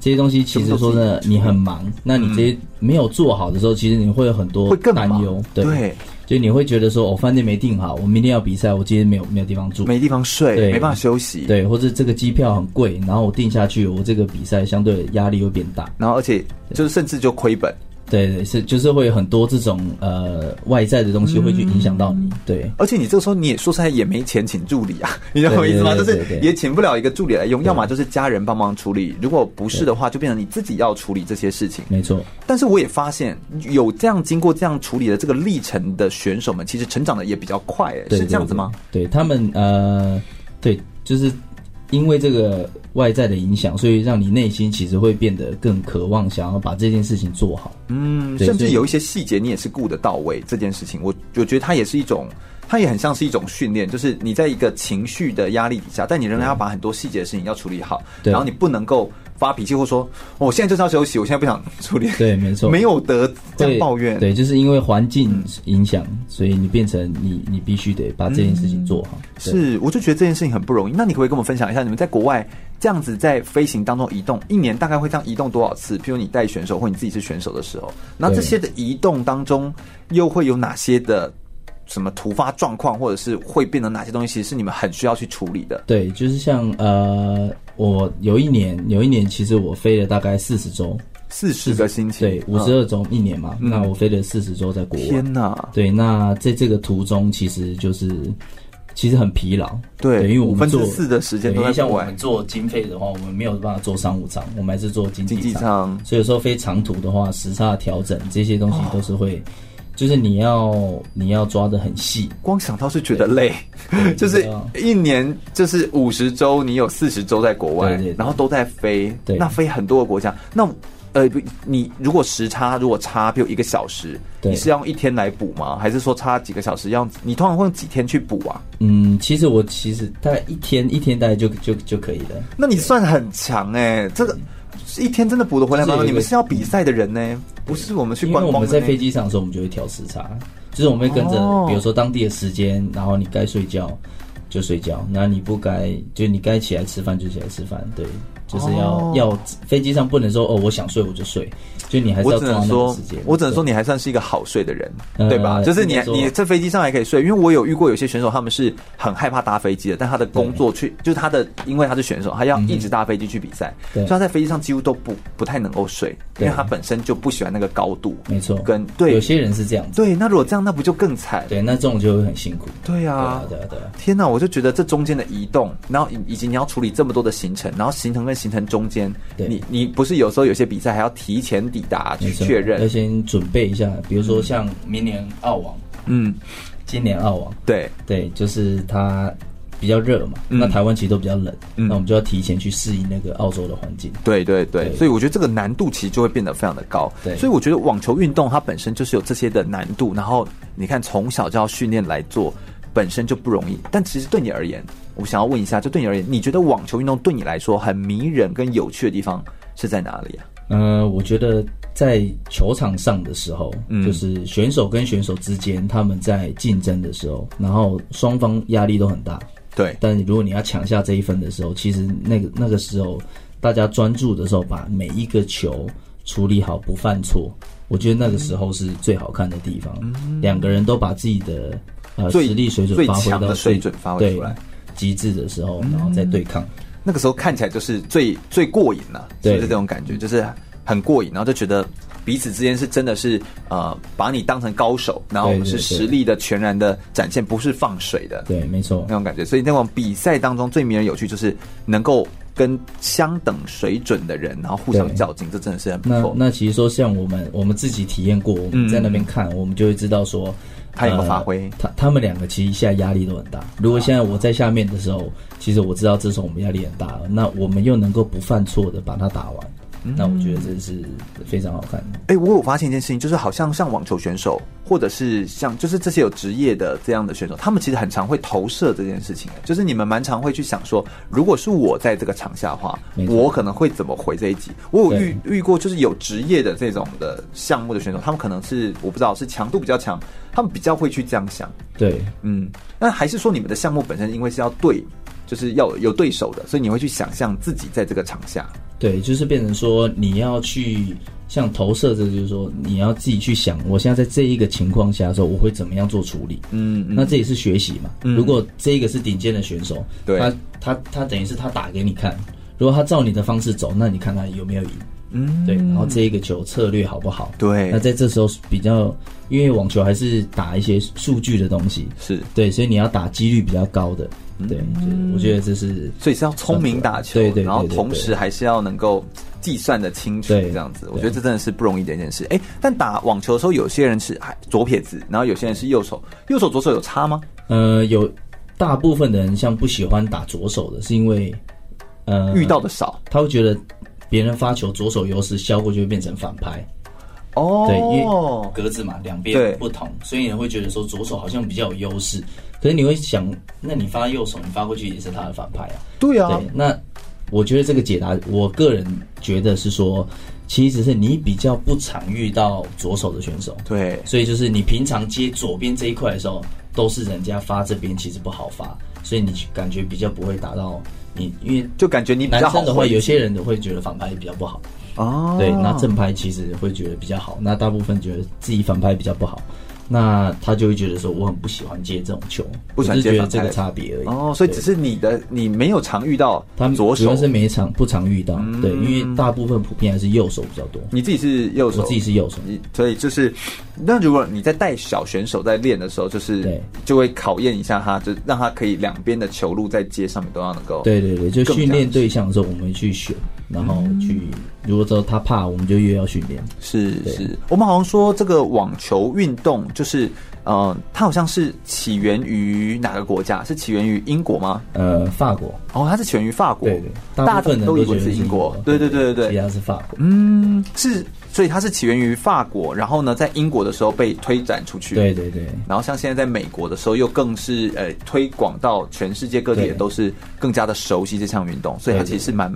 这些东西其实说真的，你很忙，那你这些没有做好的时候，其实你会有很多担忧，对，对。就你会觉得说，我饭店没订好，我明天要比赛，我今天没有没有地方住，没地方睡，对。没办法休息，对，或者这个机票很贵，然后我订下去，我这个比赛相对压力会变大，然后而且就是甚至就亏本。对对是，就是会有很多这种呃外在的东西会去影响到你，嗯、对。而且你这个时候你也说实在也没钱请助理啊，<laughs> 你懂我意思吗？就是也请不了一个助理来用，要么就是家人帮忙处理，如果不是的话，就变成你自己要处理这些事情。没错。但是我也发现有这样经过这样处理的这个历程的选手们，其实成长的也比较快，哎，是这样子吗？对他们呃，对，就是。因为这个外在的影响，所以让你内心其实会变得更渴望，想要把这件事情做好。嗯，甚至有一些细节你也是顾得到位。这件事情，我我觉得它也是一种，它也很像是一种训练，就是你在一个情绪的压力底下，但你仍然要把很多细节的事情要处理好，然后你不能够。发脾气，或说我现在就是要休息，我现在不想处理。对，没错，没有得这样抱怨。对，就是因为环境影响，所以你变成你，你必须得把这件事情做好。嗯、是，我就觉得这件事情很不容易。那你可不可以跟我们分享一下，你们在国外这样子在飞行当中移动，一年大概会这样移动多少次？譬如你带选手或你自己是选手的时候，那这些的移动当中又会有哪些的？什么突发状况，或者是会变成哪些东西，其实是你们很需要去处理的。对，就是像呃，我有一年，有一年其实我飞了大概四十周，四十个星期，对，五十二周一年嘛。嗯、那我飞了四十周在国外。天哪！对，那在这个途中，其实就是其实很疲劳。对，对，因为我们做五分之四的时间都在。像我们做经费的话，我们没有办法做商务舱，我们还是做经济舱。所以有时候飞长途的话，时差调整这些东西都是会。哦就是你要你要抓的很细，光想到是觉得累，<laughs> 就是一年就是五十周，你有四十周在国外，然后都在飞，对，那飞很多个国家，那呃，你如果时差如果差，比如一个小时，你是要用一天来补吗？还是说差几个小时要你通常会用几天去补啊？嗯，其实我其实大概一天一天大概就就就可以了。那你算很强哎、欸，这个。一天真的补得回来吗？你们是要比赛的人呢，不是我们去观光。因为我们在飞机上的时候，我们就会调时差，就是我们会跟着，比如说当地的时间，然后你该睡觉就睡觉，那你不该就你该起来吃饭就起来吃饭，对。就是要、哦、要飞机上不能说哦，我想睡我就睡，就你还是要抓那个时间。我只能说你还算是一个好睡的人，对，对吧？呃、就是你你在飞机上还可以睡，因为我有遇过有些选手他们是很害怕搭飞机的，但他的工作去就是他的，因为他是选手，他要一直搭飞机去比赛，所以他在飞机上几乎都不不太能够睡，因为他本身就不喜欢那个高度。没错，跟对有些人是这样子。对，那如果这样，那不就更惨？对，那这种就会很辛苦。对啊，对啊，对啊。天哪，我就觉得这中间的移动，然后以及你要处理这么多的行程，然后行程跟行程中间。对你你不是有时候有些比赛还要提前抵达去确认，要先准备一下，比如说像明年澳网，嗯，今年澳网，对对，就是它比较热嘛，嗯、那台湾其实都比较冷，嗯、那我们就要提前去适应那个澳洲的环境。对对对，对所以我觉得这个难度其实就会变得非常的高。对，所以我觉得网球运动它本身就是有这些的难度，然后你看从小就要训练来做，本身就不容易。但其实对你而言，我想要问一下，就对你而言，你觉得网球运动对你来说很迷人跟有趣的地方是在哪里啊？呃，我觉得在球场上的时候，嗯，就是选手跟选手之间他们在竞争的时候，然后双方压力都很大，对。但如果你要抢下这一分的时候，其实那个那个时候大家专注的时候，把每一个球处理好，不犯错，我觉得那个时候是最好看的地方。嗯，两个人都把自己的呃实力水准发挥到水准发挥出来。极致的时候，然后再对抗，嗯、那个时候看起来就是最最过瘾了，就，是这种感觉，就是很过瘾，然后就觉得彼此之间是真的是呃，把你当成高手，然后我们是实力的全然的展现，不是放水的，对，没错，那种感觉。所以那种比赛当中最迷人有趣，就是能够跟相等水准的人，然后互相较劲，这真的是很不错。那那其实说像我们我们自己体验过，我们在那边看，嗯、我们就会知道说。他有没有发挥？他他们两个其实现在压力都很大。如果现在我在下面的时候，其实我知道自从我们压力很大了。那我们又能够不犯错的把它打完。那我觉得真是非常好看的。哎、欸，我有发现一件事情，就是好像像网球选手，或者是像就是这些有职业的这样的选手，他们其实很常会投射这件事情。就是你们蛮常会去想说，如果是我在这个场下的话，我可能会怎么回这一集？我有遇遇过，就是有职业的这种的项目的选手，他们可能是我不知道是强度比较强，他们比较会去这样想。对，嗯，那还是说你们的项目本身因为是要对，就是要有对手的，所以你会去想象自己在这个场下。对，就是变成说你要去像投射着，就是说你要自己去想，我现在在这一个情况下的时候，我会怎么样做处理？嗯，嗯，那这也是学习嘛。嗯，如果这一个是顶尖的选手，对，他他他等于是他打给你看，如果他照你的方式走，那你看他有没有赢？嗯，对，然后这一个球策略好不好？对，那在这时候比较，因为网球还是打一些数据的东西，是对，所以你要打几率比较高的。对，我觉得这是，所以是要聪明打球，对对，然后同时还是要能够计算的清楚，这样子，我觉得这真的是不容易的一件事。哎，但打网球的时候，有些人是左撇子，然后有些人是右手，右手左手有差吗？呃，有，大部分的人像不喜欢打左手的，是因为呃遇到的少，他会觉得别人发球左手优势，效果就会变成反拍。哦，对，因为格子嘛，两边不同，所以你会觉得说左手好像比较有优势。可是你会想，那你发右手，你发过去也是他的反派啊？对啊。对，那我觉得这个解答，我个人觉得是说，其实是你比较不常遇到左手的选手。对。所以就是你平常接左边这一块的时候，都是人家发这边其实不好发，所以你感觉比较不会打到你，因为就感觉你比较好。男生的话，有些人都会觉得反派比较不好。哦。对，那正拍其实会觉得比较好，那大部分觉得自己反拍比较不好。那他就会觉得说，我很不喜欢接这种球，不喜欢接这个差别而已。哦，所以只是你的你没有常遇到他们左手，主要是每场不常遇到。对，因为大部分普遍还是右手比较多。你自己是右手，我自己是右手，所以就是，那如果你在带小选手在练的时候，就是对，就会考验一下他，就让他可以两边的球路在接上面都要能够。对对对，就训练对象的时候，我们去选，然后去，如果说他怕，我们就越要训练。是是，我们好像说这个网球运动就是。呃，它好像是起源于哪个国家？是起源于英国吗？呃，法国。哦，它是起源于法国。对对，大部分人都以为是英国。对对对对对，其他是法国。嗯，是，所以它是起源于法国，然后呢，在英国的时候被推展出去。对对对。然后像现在在美国的时候，又更是呃推广到全世界各地，也都是更加的熟悉这项运动，所以它其实是蛮。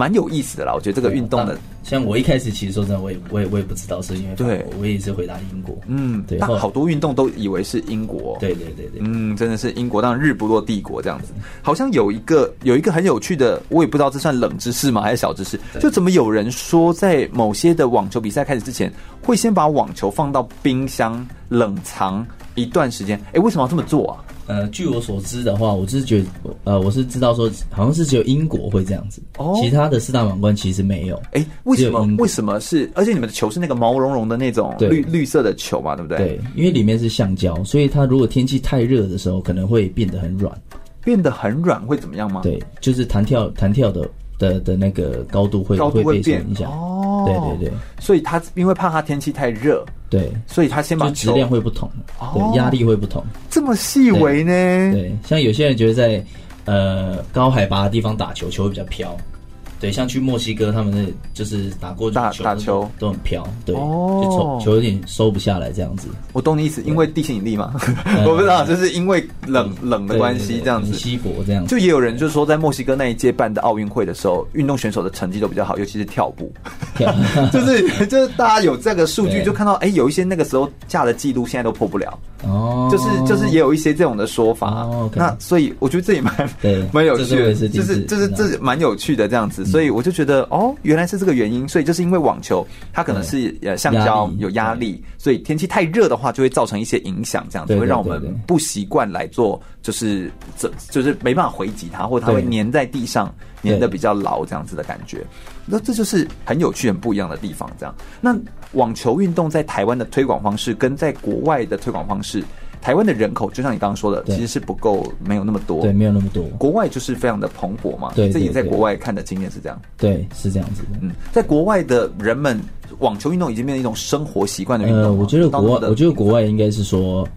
蛮有意思的啦。我觉得这个运动的，像我一开始其实说真的，我也我也我也不知道是因为对，我也是回答英国，嗯，对，但好多运动都以为是英国，对对对对，嗯，真的是英国，当然日不落帝国这样子。好像有一个有一个很有趣的，我也不知道这算冷知识吗，还是小知识？就怎么有人说，在某些的网球比赛开始之前，会先把网球放到冰箱冷藏一段时间？哎、欸，为什么要这么做啊？呃，据我所知的话，我是觉得，呃，我是知道说，好像是只有英国会这样子，哦，其他的四大满贯其实没有。哎、欸，为什么？为什么是？而且你们的球是那个毛茸茸的那种绿绿色的球嘛，对不对？对，因为里面是橡胶，所以它如果天气太热的时候，可能会变得很软。变得很软会怎么样吗？对，就是弹跳弹跳的的的那个高度会高度会变影响。哦，对对对，所以它因为怕它天气太热。对，所以他先把质量会不同，哦、对，压力会不同，这么细微呢？对，像有些人觉得在呃高海拔的地方打球，球会比较飘。对，像去墨西哥，他们那就是打过打打球都很飘，对，哦、就球球有点收不下来这样子。我懂你意思，因为地心引力嘛，<laughs> 我不知道，就是因为冷冷的关系这样子。稀薄这样子，就也有人就是说，在墨西哥那一届办的奥运会的时候，运动选手的成绩都比较好，尤其是跳步，<laughs> 就是就是大家有这个数据，就看到哎、欸，有一些那个时候架的记录现在都破不了。哦，就是就是也有一些这种的说法。哦 okay、那所以我觉得这也蛮蛮有趣的，就是就是这蛮有趣的这样子。所以我就觉得哦，原来是这个原因，所以就是因为网球它可能是呃橡胶有压力，所以天气太热的话就会造成一些影响，这样子会让我们不习惯来做，就是这就是没办法回击它，或者它会粘在地上粘的比较牢这样子的感觉。那这就是很有趣、很不一样的地方。这样，那网球运动在台湾的推广方式跟在国外的推广方式。台湾的人口就像你刚刚说的，其实是不够，没有那么多。对，没有那么多。国外就是非常的蓬勃嘛。对，这也在国外看的经验是这样。对，是这样子的。嗯，在国外的人们，网球运动已经变成一种生活习惯的运动。呃，我觉得国外，我觉得国外应该是说，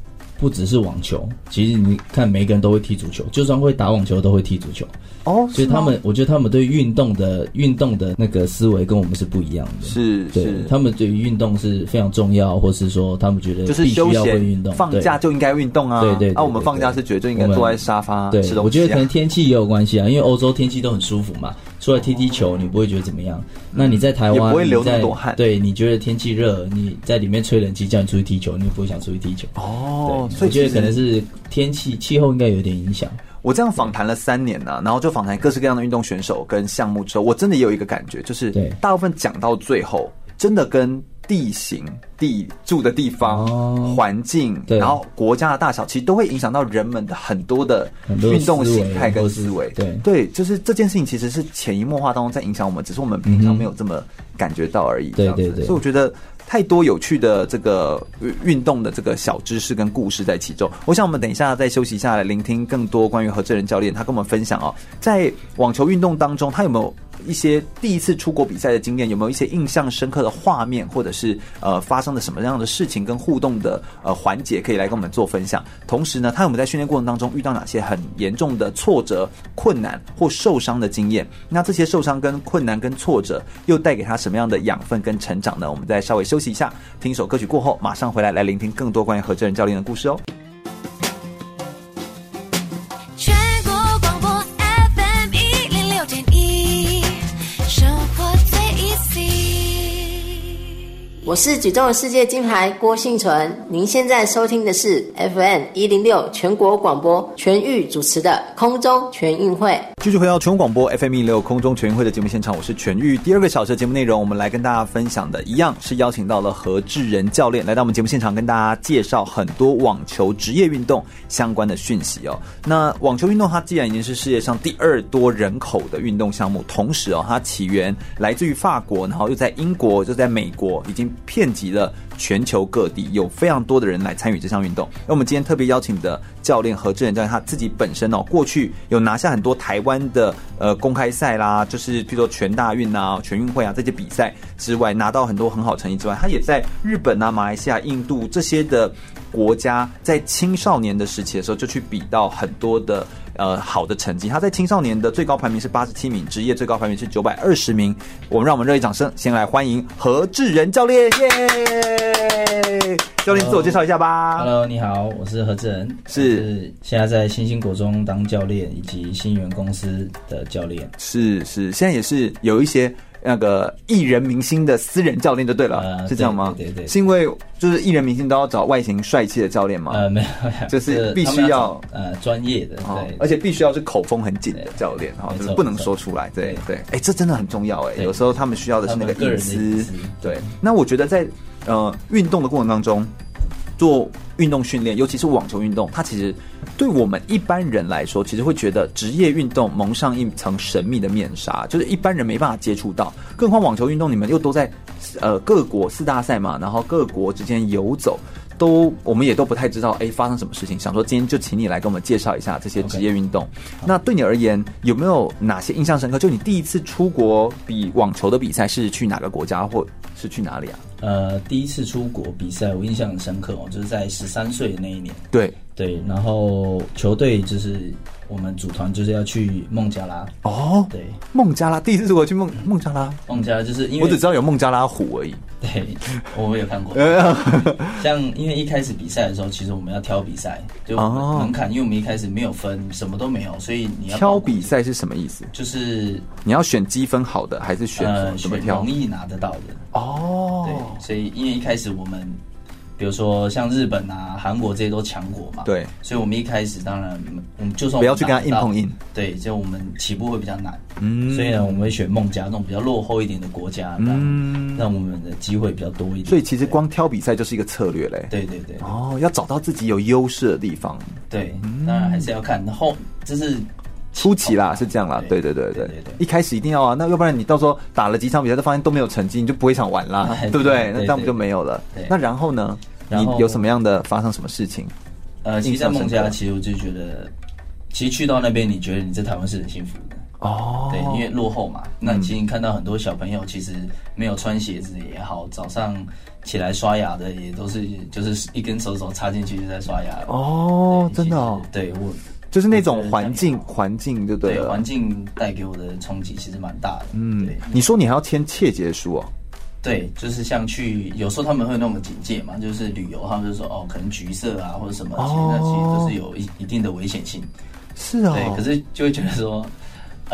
不只是网球，其实你看每个人都会踢足球，就算会打网球都会踢足球。哦，所以他们，我觉得他们对运动的运动的那个思维跟我们是不一样的。是，对，他们对于运动是非常重要，或是说他们觉得就是休闲放假就应该运动啊。对对，那，我们放假是绝对应该坐在沙发吃东西。我觉得可能天气也有关系啊，因为欧洲天气都很舒服嘛，出来踢踢球你不会觉得怎么样。那你在台湾也不会流那么多汗。对，你觉得天气热，你在里面吹冷气，叫你出去踢球，你也不会想出去踢球。哦，所以我觉得可能是天气气候应该有点影响。我这样访谈了三年呢、啊，然后就访谈各式各样的运动选手跟项目之后，我真的也有一个感觉，就是大部分讲到最后，真的跟地形、地住的地方、环境，然后国家的大小，其实都会影响到人们的很多的运动形态跟思维。对对，就是这件事情其实是潜移默化当中在影响我们，只是我们平常没有这么感觉到而已。对对对，所以我觉得。太多有趣的这个运动的这个小知识跟故事在其中。我想我们等一下再休息一下来聆听更多关于何志仁教练他跟我们分享哦，在网球运动当中，他有没有一些第一次出国比赛的经验？有没有一些印象深刻的画面，或者是呃发生了什么样的事情跟互动的呃环节可以来跟我们做分享？同时呢，他有没有在训练过程当中遇到哪些很严重的挫折、困难或受伤的经验？那这些受伤跟困难跟挫折又带给他什么样的养分跟成长呢？我们再稍微休息一下，听一首歌曲过后，马上回来来聆听更多关于何志仁教练的故事哦。我是举重世界金牌郭婞淳，您现在收听的是 FM 一零六全国广播全域主持的空中全运会。继续回到全国广播 FM 一零六空中全运会的节目现场，我是全域。第二个小时的节目内容，我们来跟大家分享的一样是邀请到了何志仁教练来到我们节目现场，跟大家介绍很多网球职业运动相关的讯息哦。那网球运动它既然已经是世界上第二多人口的运动项目，同时哦，它起源来自于法国，然后又在英国，就在美国已经。遍及了全球各地，有非常多的人来参与这项运动。那我们今天特别邀请的教练何志仁教练，他自己本身哦，过去有拿下很多台湾的呃公开赛啦，就是譬如说全大运啊、全运会啊这些比赛之外，拿到很多很好成绩之外，他也在日本啊、马来西亚、印度这些的国家在青少年的时期的时候就去比到很多的呃好的成绩。他在青少年的最高排名是八十七名，职业最高排名是九百二十名。我们让我们热烈掌声，先来欢迎何志仁教练，耶！教练自我介绍一下吧。Hello，你好，我是何志仁，是，是现在在新兴国中当教练以及新源公司的教练。是是，现在也是有一些那个艺人明星的私人教练就对了，呃、是这样吗？对对，对对，是因为就是艺人明星都要找外形帅气的教练吗？呃，没有，就是必须要呃专业的，对，而且必须要是口风很紧的教练哈，就是不能说出来。对对，哎、欸，这真的很重要哎，有时候他们需要的是那个隐私。对，那我觉得在呃运动的过程当中。做运动训练，尤其是网球运动，它其实对我们一般人来说，其实会觉得职业运动蒙上一层神秘的面纱，就是一般人没办法接触到。更何况网球运动，你们又都在呃各国四大赛嘛，然后各国之间游走，都我们也都不太知道，哎，发生什么事情。想说今天就请你来给我们介绍一下这些职业运动。Okay. 那对你而言，有没有哪些印象深刻？就你第一次出国比网球的比赛是去哪个国家，或是去哪里啊？呃，第一次出国比赛，我印象很深刻哦，就是在十三岁的那一年。对对，然后球队就是我们组团就是要去孟加拉。哦，对，孟加拉第一次如果去孟孟加拉。孟加拉就是因为我只知道有孟加拉虎而已。对，我没有看过。<laughs> 像因为一开始比赛的时候，其实我们要挑比赛，就门槛，因为我们一开始没有分，什么都没有，所以你要挑比赛是什么意思？就是你要选积分好的，还是选什么挑？容易拿得到的。哦，对。所以，因为一开始我们，比如说像日本啊、韩国这些都强国嘛，对，所以我们一开始当然，我们就算不要去跟他硬碰硬，对，就我们起步会比较难，嗯，所以呢，我们会选孟加那种比较落后一点的国家，嗯，让我们的机会比较多一点。所以其实光挑比赛就是一个策略嘞，对对对，哦，要找到自己有优势的地方，对，当然还是要看。后，就是。初期啦，是这样啦，对对对对，一开始一定要啊，那要不然你到时候打了几场比赛，都发现都没有成绩，你就不会想玩啦，对不对？那这样不就没有了？那然后呢？你有什么样的发生什么事情？呃，其实在孟加拉，其实我就觉得，其实去到那边，你觉得你在台湾是很幸福的哦，对，因为落后嘛。那其实你看到很多小朋友，其实没有穿鞋子也好，早上起来刷牙的也都是，就是一根手手插进去就在刷牙哦，真的哦，对我。就是那种环境，环境对不对？对，环境带给我的冲击其实蛮大的。嗯，你说你还要签切结书哦？对，就是像去，有时候他们会那么警戒嘛，就是旅游，他们就说哦，可能橘色啊或者什么，其实那其实都是有一一定的危险性。是啊，对，可是就会觉得说，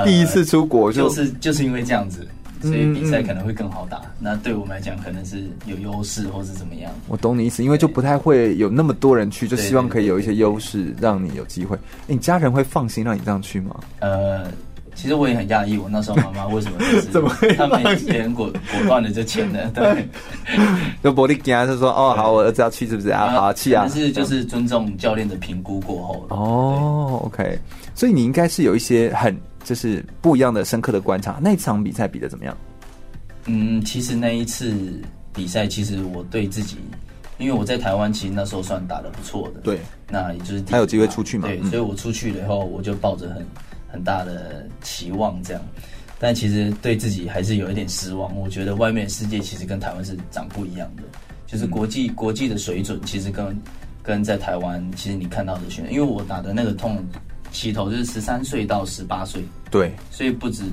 第一次出国就是就是因为这样子。所以比赛可能会更好打，嗯嗯，那对我们来讲可能是有优势，或是怎么样。我懂你意思，因为就不太会有那么多人去，就希望可以有一些优势，让你有机会。你家人会放心让你这样去吗？呃，其实我也很讶异，我那时候妈妈为什么就是 <laughs> 怎么会他们也很果果断的就签了，对。<laughs> 就玻璃家就说哦好，我儿子要去是不是啊？好去啊。但是就是尊重教练的评估过后哦，OK。所以你应该是有一些很。就是不一样的深刻的观察。那一场比赛比的怎么样？嗯，其实那一次比赛，其实我对自己，因为我在台湾，其实那时候算打的不错的。对，那也就是还有机会出去嘛？对，所以我出去了以后，我就抱着很很大的期望这样。但其实对自己还是有一点失望。我觉得外面的世界其实跟台湾是长不一样的，就是国际、嗯、国际的水准其实跟跟在台湾，其实你看到的选，因为我打的那个痛。起头就是十三岁到十八岁，对，所以不止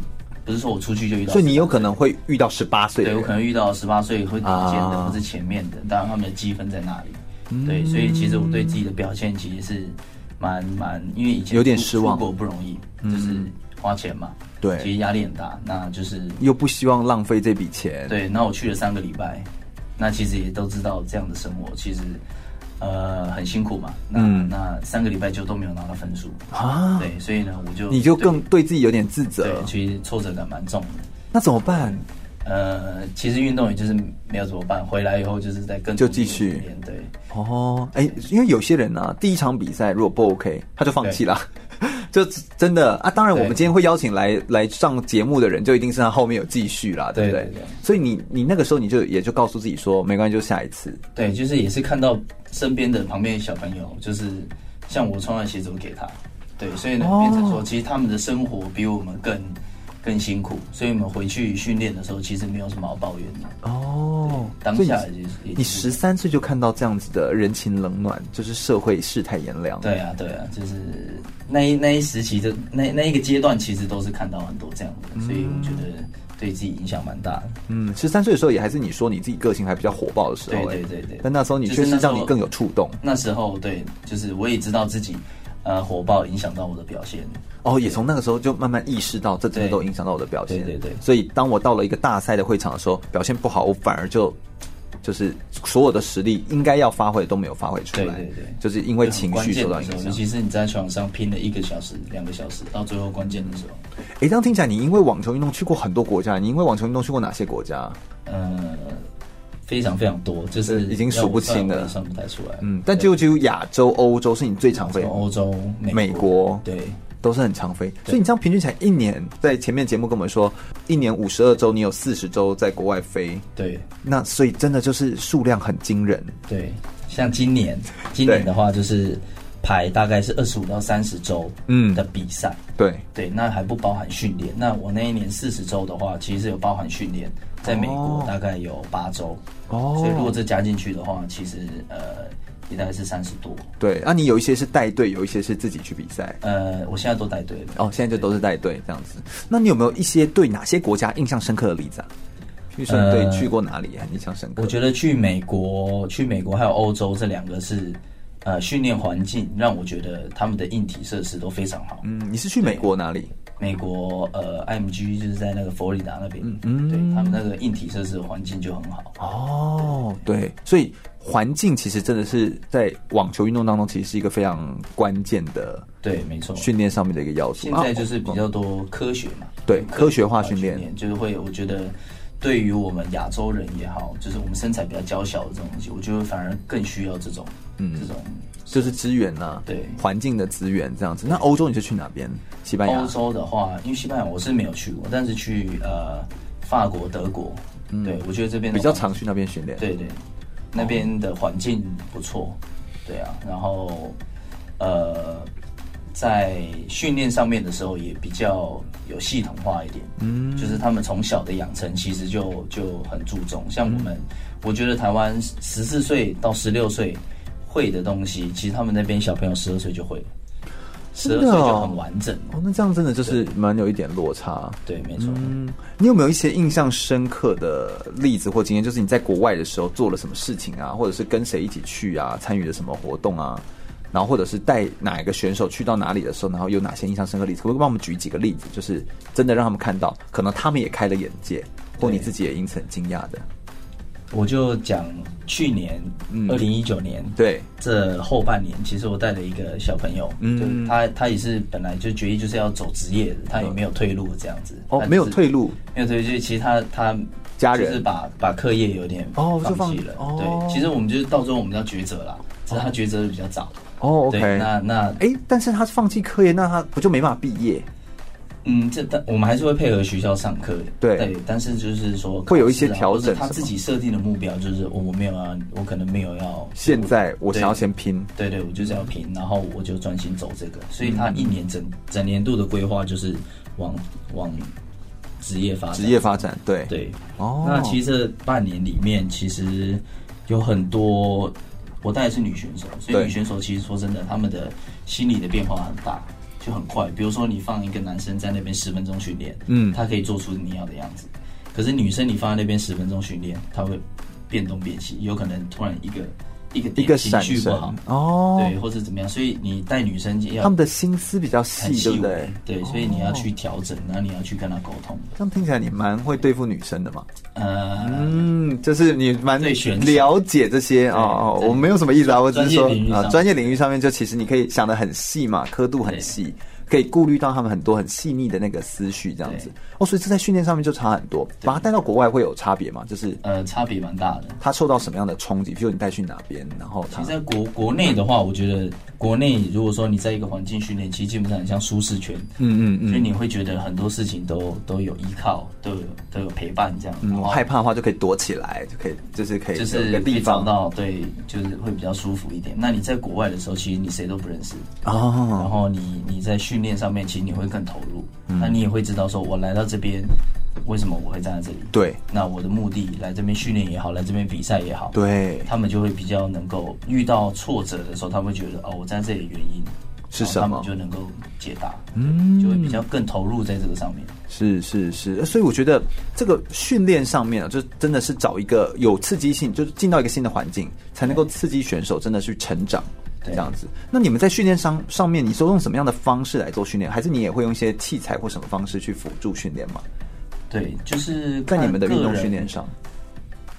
不是说我出去就遇到，所以你有可能会遇到十八岁，对，我可能遇到十八岁会顶尖的，不是前面的，当然他们的积分在那里，对，所以其实我对自己的表现其实是蛮蛮，因为以前有点失望，出国不容易，就是花钱嘛，对，其实压力很大，那就是又不希望浪费这笔钱，对，那我去了三个礼拜，那其实也都知道这样的生活其实。呃，很辛苦嘛，那、嗯、那三个礼拜就都没有拿到分数啊，对，所以呢，我就你就更对自己有点自责，对，其实挫折感蛮重的。那怎么办？呃，其实运动也就是没有怎么办，回来以后就是在更就继续对。哦，哎、欸，因为有些人呢、啊，第一场比赛如果不 OK，他就放弃了。<laughs> 就真的啊，当然我们今天会邀请来来上节目的人，就一定是他后面有继续啦，对不对？所以你你那个时候你就也就告诉自己说，没关系，就下一次。对，就是也是看到身边的旁边的小朋友，就是像我穿的鞋子我给他，对，所以呢变成说，其实他们的生活比我们更更辛苦，所以我们回去训练的时候，其实没有什么好抱怨的。哦，哦，当下你十三岁就看到这样子的人情冷暖，就是社会世态炎凉。对啊，对啊，就是那一那一时期的那那一个阶段，其实都是看到很多这样的，嗯、所以我觉得对自己影响蛮大的。嗯，十三岁的时候也还是你说你自己个性还比较火爆的时候，对对对对。但那时候你确实让你更有触动。那时候对，就是我也知道自己呃火爆影响到我的表现。哦，也从那个时候就慢慢意识到，这真的都影响到我的表现。对对对，对。所以当我到了一个大赛的会场的时候，表现不好，我反而就就是所有的实力应该要发挥都没有发挥出来。对对对。就是因为情绪受到影响。尤其是你在场场上拼了一个小时、两个小时，到最后关键的时候。哎，这样听起来，你因为网球运动去过很多国家，你因为网球运动去过哪些国家？呃，非常非常多，就是已经数不清了，算不太出来。嗯，但就只有亚洲、欧洲是你最常飞。欧洲、美美国，对。都是很常飞，所以你这样平均起来一年，在前面节目跟我们说，一年五十二周，你有四十周在国外飞。对，那所以真的就是数量很惊人。对，像今年，今年的话就是排大概是二十五到三十周嗯的比赛。对对，那还不包含训练。那我那一年四十周的话，其实是有包含训练，在美国大概有八周。哦，所以如果这加进去的话，其实呃。也大概是三十多。对，那、啊、你有一些是带队，有一些是自己去比赛。呃，我现在都带队了。哦，现在就都是带队这样子。那你有没有一些对哪些国家印象深刻的例子啊？去说对，去过哪里很印象深刻？我觉得去美国、去美国还有欧洲这两个是，呃，训练环境让我觉得他们的硬体设施都非常好。嗯，你是去美国哪里？美国呃，IMG 就是在那个佛罗里达那边。嗯，对他们那个硬体设施的环境就很好。哦，对，所以。环境其实真的是在网球运动当中，其实是一个非常关键的，对，没错，训练上面的一个要素。现在就是比较多科学嘛，对，科学化训练，就是会，我觉得对于我们亚洲人也好，就是我们身材比较娇小的这种东西，我觉得反而更需要这种，嗯，这种就是资源呐，对，环境的资源这样子。那欧洲你是去哪边？西班牙？欧洲的话，因为西班牙我是没有去过，但是去呃法国、德国，对，我觉得这边比较常去那边训练，对对。那边的环境不错，对啊，然后呃，在训练上面的时候也比较有系统化一点，嗯，就是他们从小的养成其实就就很注重，像我们，嗯、我觉得台湾十四岁到十六岁会的东西，其实他们那边小朋友十二岁就会了。十二岁就很完整哦，那这样真的就是蛮有一点落差。对，没错。嗯，你有没有一些印象深刻的例子或经验？就是你在国外的时候做了什么事情啊，或者是跟谁一起去啊，参与了什么活动啊？然后或者是带哪一个选手去到哪里的时候，然后有哪些印象深刻例子？可不可以帮我们举几个例子？就是真的让他们看到，可能他们也开了眼界，或你自己也因此很惊讶的。我就讲去年，二零一九年，对，这后半年，其实我带了一个小朋友，嗯，他他也是本来就决议就是要走职业的，他也没有退路这样子。哦，没有退路，没有退路，就其实他他家人就是把把课业有点哦放弃了。对，其实我们就是到时候我们要抉择啦，只是他抉择的比较早。哦，OK，那那哎，但是他放弃课业，那他不就没办法毕业？嗯，这但我们还是会配合学校上课，对对，但是就是说会有一些调整。他自己设定的目标就是我我没有啊，我可能没有要。现在我想要先拼，对对，我就是要拼，然后我就专心走这个。所以他一年整整年度的规划就是往往职业发展，职业发展，对对。哦，那其实这半年里面其实有很多，我带的是女选手，所以女选手其实说真的，她们的心理的变化很大。就很快，比如说你放一个男生在那边十分钟训练，嗯，他可以做出你要的样子。可是女生你放在那边十分钟训练，他会变东变西，有可能突然一个一个点情绪不好哦，对，或者怎么样。所以你带女生要他们的心思比较细，对不对？对，所以你要去调整，然后你要去跟他沟通。这样听起来你蛮会对付女生的嘛？呃，嗯，就是你蛮了解这些哦哦，我没有什么意思啊，我只是说啊，专业领域上面就其实你可以想的很细嘛，刻度很细。可以顾虑到他们很多很细腻的那个思绪，这样子哦，所以这在训练上面就差很多。把他带到国外会有差别吗？就是呃，差别蛮大的。他受到什么样的冲击？比如你带去哪边，然后其实在国国内的话，我觉得国内如果说你在一个环境训练，其实基本上很像舒适圈。嗯嗯嗯，所以你会觉得很多事情都都有依靠，都有都有陪伴这样。嗯，害怕的话就可以躲起来，就可以就是可以就是个地方到对，就是会比较舒服一点。那你在国外的时候，其实你谁都不认识哦，然后你你在训。训练上面其实你会更投入，那你也会知道说，我来到这边为什么我会站在这里？对，那我的目的来这边训练也好，来这边比赛也好，对，他们就会比较能够遇到挫折的时候，他们会觉得哦，我站在这里原因是什么，他们就能够解答，嗯，就会比较更投入在这个上面。是是是，所以我觉得这个训练上面啊，就真的是找一个有刺激性，就是进到一个新的环境，才能够刺激选手真的去成长。这样子，那你们在训练上上面，你是用什么样的方式来做训练？还是你也会用一些器材或什么方式去辅助训练吗？对，就是在你们的运动训练上。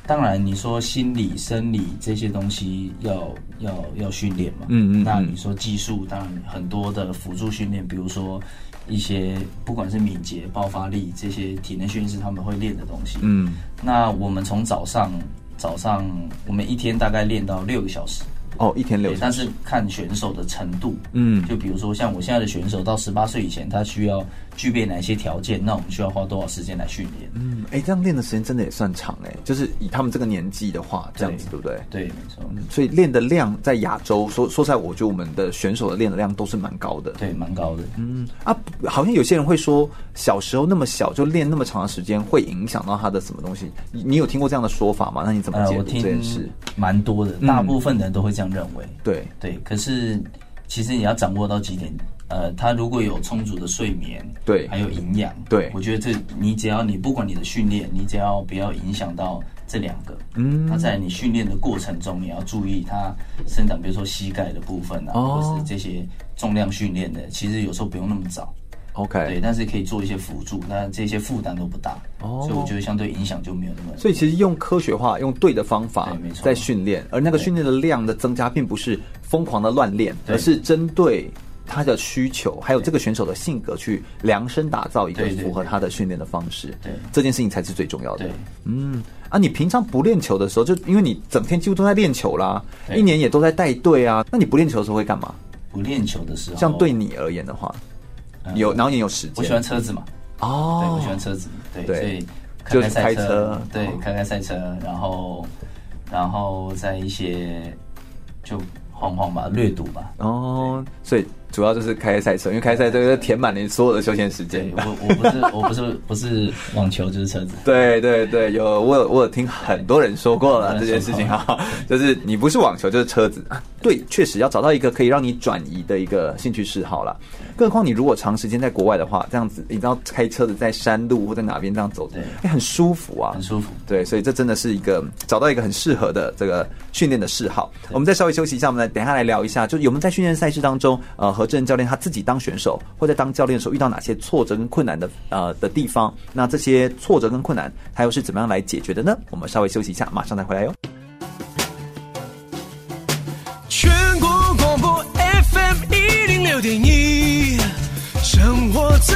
当然，你说心理、生理这些东西要要要训练嘛。嗯，嗯嗯。那你说技术，当然很多的辅助训练，比如说一些不管是敏捷、爆发力这些体能训练是他们会练的东西。嗯。那我们从早上早上，我们一天大概练到六个小时。哦，一天六小时，但是看选手的程度，嗯，就比如说像我现在的选手，到十八岁以前，他需要具备哪些条件？那我们需要花多少时间来训练？嗯，哎、欸，这样练的时间真的也算长哎、欸，就是以他们这个年纪的话，这样子对，不对？对，没错、嗯。所以练的量在亚洲说说实在，我觉得我们的选手的练的量都是蛮高的，对，蛮高的。嗯啊，好像有些人会说，小时候那么小就练那么长的时间，会影响到他的什么东西？你你有听过这样的说法吗？那你怎么解读这件事？蛮多的，大部分人都会这样认为。嗯、对。对，可是其实你要掌握到几点，呃，他如果有充足的睡眠，对，还有营养，对，我觉得这你只要你不管你的训练，你只要不要影响到这两个，嗯，他在你训练的过程中，你要注意他生长，比如说膝盖的部分啊，哦、或是这些重量训练的，其实有时候不用那么早。OK，对，但是可以做一些辅助，那这些负担都不大，哦，所以我觉得相对影响就没有那么。所以其实用科学化、用对的方法在训练，而那个训练的量的增加，并不是疯狂的乱练，而是针对他的需求，还有这个选手的性格去量身打造一个符合他的训练的方式。对，这件事情才是最重要的。对，嗯，啊，你平常不练球的时候，就因为你整天几乎都在练球啦，一年也都在带队啊，那你不练球的时候会干嘛？不练球的时候，像对你而言的话。有，然后也有时间。我喜欢车子嘛，哦，对，我喜欢车子，对，对所以就是开车，对，开开赛车，然后，然后在一些就晃晃吧，略赌吧，哦，所以。主要就是开赛车，因为开赛车就填满你所有的休闲时间。我我不是我不是不是网球就是车子。<laughs> 对对对，有我有我有听很多人说过了这件事情哈，<laughs> 就是你不是网球就是车子啊。对，确实要找到一个可以让你转移的一个兴趣嗜好了。更何况你如果长时间在国外的话，这样子你知道开车子在山路或在哪边这样走，对，哎，很舒服啊，很舒服。对，所以这真的是一个找到一个很适合的这个训练的嗜好。我们再稍微休息一下，我们来等一下来聊一下，就有没有在训练赛事当中，呃，和正教练他自己当选手或在当教练的时候遇到哪些挫折跟困难的呃的地方？那这些挫折跟困难，他又是怎么样来解决的呢？我们稍微休息一下，马上再回来哟。全国广播 FM 一零六点一，生活最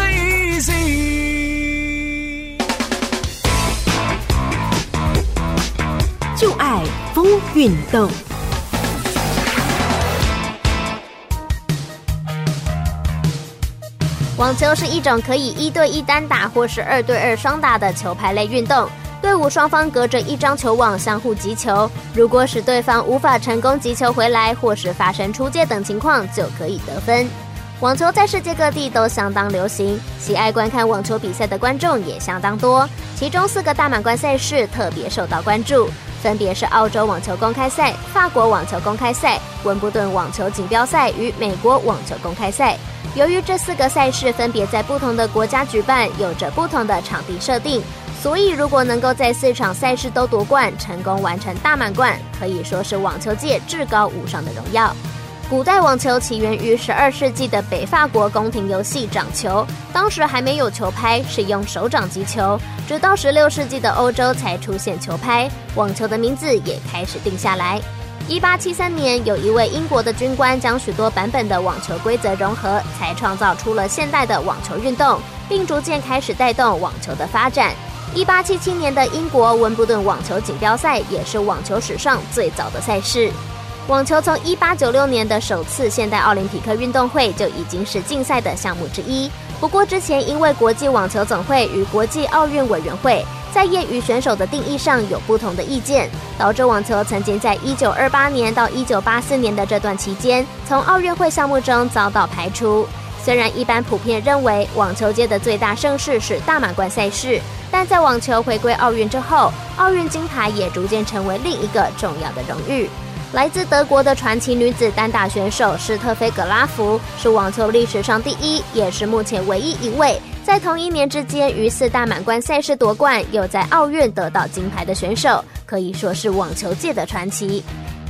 easy，就爱风运动。网球是一种可以一对一单打或是二对二双打的球拍类运动，队伍双方隔着一张球网相互击球，如果使对方无法成功击球回来，或是发生出界等情况，就可以得分。网球在世界各地都相当流行，喜爱观看网球比赛的观众也相当多。其中四个大满贯赛事特别受到关注，分别是澳洲网球公开赛、法国网球公开赛、温布顿网球锦标赛与美国网球公开赛。由于这四个赛事分别在不同的国家举办，有着不同的场地设定，所以如果能够在四场赛事都夺冠，成功完成大满贯，可以说是网球界至高无上的荣耀。古代网球起源于十二世纪的北法国宫廷游戏掌球，当时还没有球拍，是用手掌击球。直到十六世纪的欧洲才出现球拍，网球的名字也开始定下来。一八七三年，有一位英国的军官将许多版本的网球规则融合，才创造出了现代的网球运动，并逐渐开始带动网球的发展。一八七七年的英国温布顿网球锦标赛也是网球史上最早的赛事。网球从一八九六年的首次现代奥林匹克运动会就已经是竞赛的项目之一。不过之前因为国际网球总会与国际奥运委员会在业余选手的定义上有不同的意见，导致网球曾经在一九二八年到一九八四年的这段期间从奥运会项目中遭到排除。虽然一般普遍认为网球界的最大盛事是大满贯赛事，但在网球回归奥运之后，奥运金牌也逐渐成为另一个重要的荣誉。来自德国的传奇女子单打选手施特菲格拉夫是网球历史上第一，也是目前唯一一位在同一年之间于四大满贯赛事夺冠，又在奥运得到金牌的选手，可以说是网球界的传奇。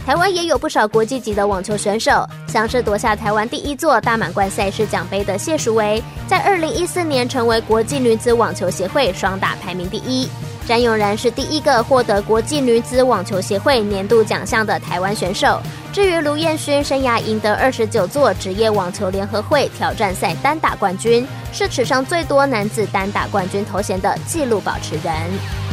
台湾也有不少国际级的网球选手，像是夺下台湾第一座大满贯赛事奖杯的谢淑薇，在二零一四年成为国际女子网球协会双打排名第一。詹永然是第一个获得国际女子网球协会年度奖项的台湾选手。至于卢彦勋，生涯赢得二十九座职业网球联合会挑战赛单打冠军，是史上最多男子单打冠军头衔的纪录保持人。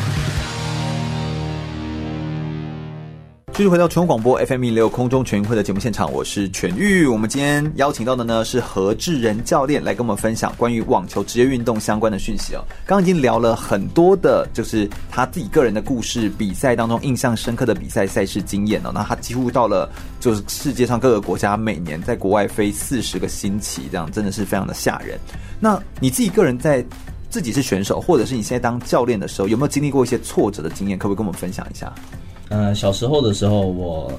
继续回到全国广播 FM 一六空中全运会的节目现场，我是全玉。我们今天邀请到的呢是何志仁教练来跟我们分享关于网球职业运动相关的讯息哦。刚刚已经聊了很多的，就是他自己个人的故事，比赛当中印象深刻的比赛赛事经验哦。那他几乎到了就是世界上各个国家，每年在国外飞四十个星期，这样真的是非常的吓人。那你自己个人在自己是选手，或者是你现在当教练的时候，有没有经历过一些挫折的经验？可不可以跟我们分享一下？呃，小时候的时候，我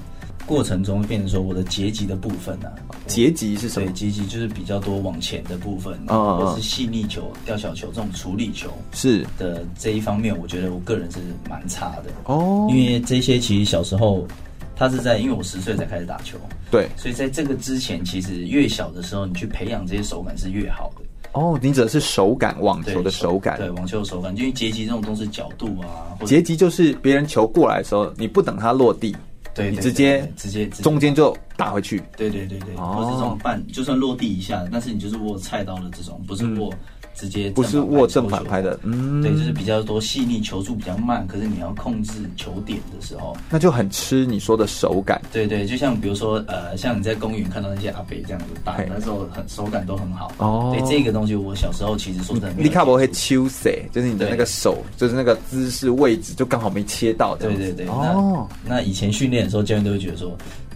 过程中变成说我的结集的部分呢、啊，结集是什么？对，截击就是比较多往前的部分，嗯、哦，或是细腻球、吊小球这种处理球是的这一方面，我觉得我个人是蛮差的哦。因为这些其实小时候，他是在因为我十岁才开始打球，对，所以在这个之前，其实越小的时候，你去培养这些手感是越好的。哦，你指的是手感，网球的手感。对，对网球的手感，因为截击这种东西角度啊，截击就是别人球过来的时候，你不等它落地，对，你直接直接中间就打回去。对对对对，哦、或者这种半，就算落地一下，但是你就是握菜刀的这种，不是握。嗯直接不是握正反拍的，嗯，对，就是比较多细腻，球速比较慢，可是你要控制球点的时候，那就很吃你说的手感。对对，就像比如说呃，像你在公园看到那些阿伯这样子打那时候，很手感都很好。哦，对，这个东西我小时候其实说真的，你看不会秋色，就是你的那个手，就是那个姿势位置就刚好没切到。对对对，哦，那以前训练的时候，教练都会觉得说。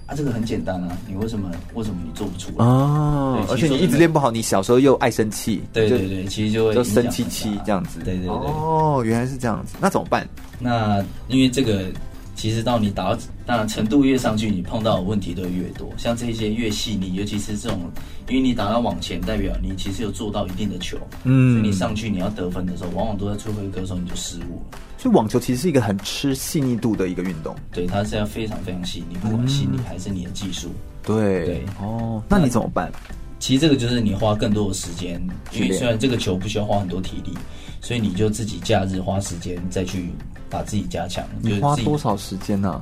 啊，这个很简单啊，你为什么为什么你做不出来？哦，而且你一直练不好，你小时候又爱生气，对对对，其实就会就生气气这样子，对对对。哦，原来是这样子，那怎么办？那因为这个，其实到你打到当然程度越上去，你碰到的问题都越多。像这些越细腻，尤其是这种，因为你打到往前，代表你其实有做到一定的球，嗯，所以你上去你要得分的时候，往往都在最后一个的时候你就失误了。所以网球其实是一个很吃细腻度的一个运动，对，它是要非常非常细腻，不管细腻还是你的技术。对对哦，那你怎么办？其实这个就是你花更多的时间，因为虽然这个球不需要花很多体力，所以你就自己假日花时间再去把自己加强。你花多少时间呢？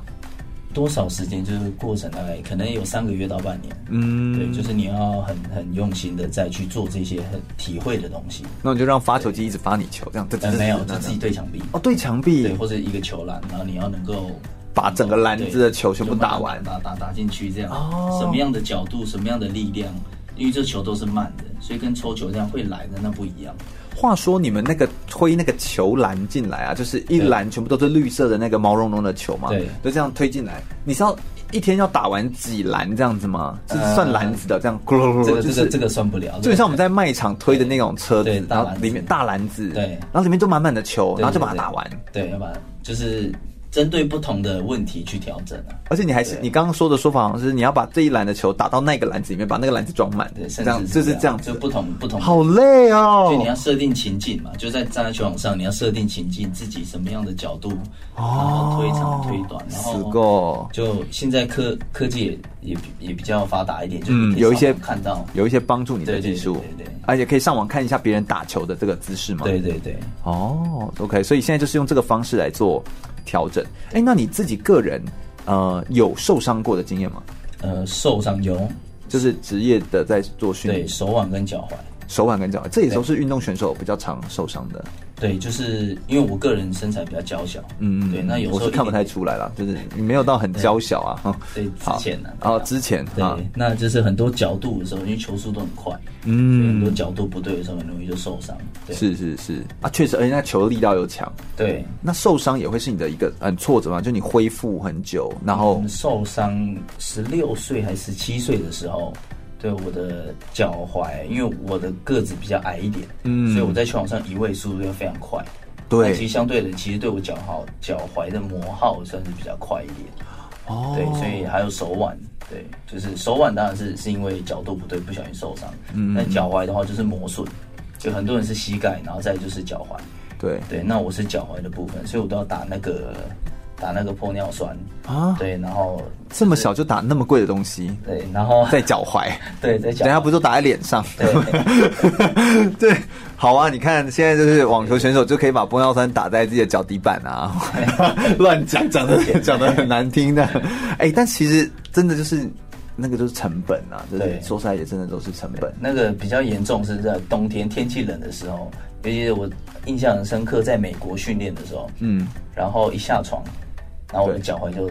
多少时间就是过程，大概可能有三个月到半年。嗯，对，就是你要很很用心的再去做这些很体会的东西。那你就让发球机一直发你球，这样。呃，没有，就自己对墙壁。哦，对墙壁。对，或者一个球篮，然后你要能够把整个篮子的球全部打完，打打打进去，这样。哦。什么样的角度，什么样的力量？因为这球都是慢的，所以跟抽球这样会来的那不一样。话说你们那个推那个球篮进来啊，就是一篮全部都是绿色的那个毛茸茸的球嘛，对，就这样推进来。你知道一天要打完几篮这样子吗？是算篮子的这样，咕噜噜噜，这个这个算不了。就像我们在卖场推的那种车子，然后里面大篮子，对，然后里面都满满的球，然后就把它打完。对，要把就是。针对不同的问题去调整啊，而且你还是你刚刚说的说法，好像是你要把这一篮的球打到那个篮子里面，把那个篮子装满，对，这样就是这样，就不同不同。好累哦，就你要设定情境嘛，就在站在球场上，你要设定情境，自己什么样的角度，然后推长推短，然后就现在科科技也也也比较发达一点，就，有一些看到。有一些帮助你的技术，对对，而且可以上网看一下别人打球的这个姿势嘛，对对对，哦，OK，所以现在就是用这个方式来做。调整，哎，那你自己个人，呃，有受伤过的经验吗？呃，受伤有，就是职业的在做训练，对，手腕跟脚踝，手腕跟脚踝，这也都是运动选手比较常受伤的。对，就是因为我个人身材比较娇小，嗯嗯，对，那有时候看不太出来了，就是你没有到很娇小啊，对，之前呢，哦，之前，对，那就是很多角度的时候，因为球速都很快，嗯，很多角度不对的时候，很容易就受伤。是是是。啊，确实，而且那球的力道又强，对，那受伤也会是你的一个很挫折嘛，就你恢复很久，然后受伤十六岁还是十七岁的时候。对我的脚踝，因为我的个子比较矮一点，嗯，所以我在球场上移位速度要非常快。对，其实相对的，其实对我脚好脚踝的磨耗算是比较快一点。哦，对，所以还有手腕，对，就是手腕当然是是因为角度不对，不小心受伤。嗯，那脚踝的话就是磨损，就很多人是膝盖，然后再就是脚踝。对对，那我是脚踝的部分，所以我都要打那个。打那个玻尿酸。啊，对，然后、就是、这么小就打那么贵的东西，对，然后 <laughs> 在脚踝，<laughs> 对，在脚，等下不就打在脸上，对，<laughs> 对，好啊，你看现在就是网球选手就可以把玻尿酸打在自己的脚底板啊，乱讲讲的讲的很难听的，哎、欸，但其实真的就是那个就是成本啊，对，说出来也真的都是成本。那个比较严重是在冬天天气冷的时候，尤其是我印象很深刻，在美国训练的时候，嗯，然后一下床。然后我的脚踝就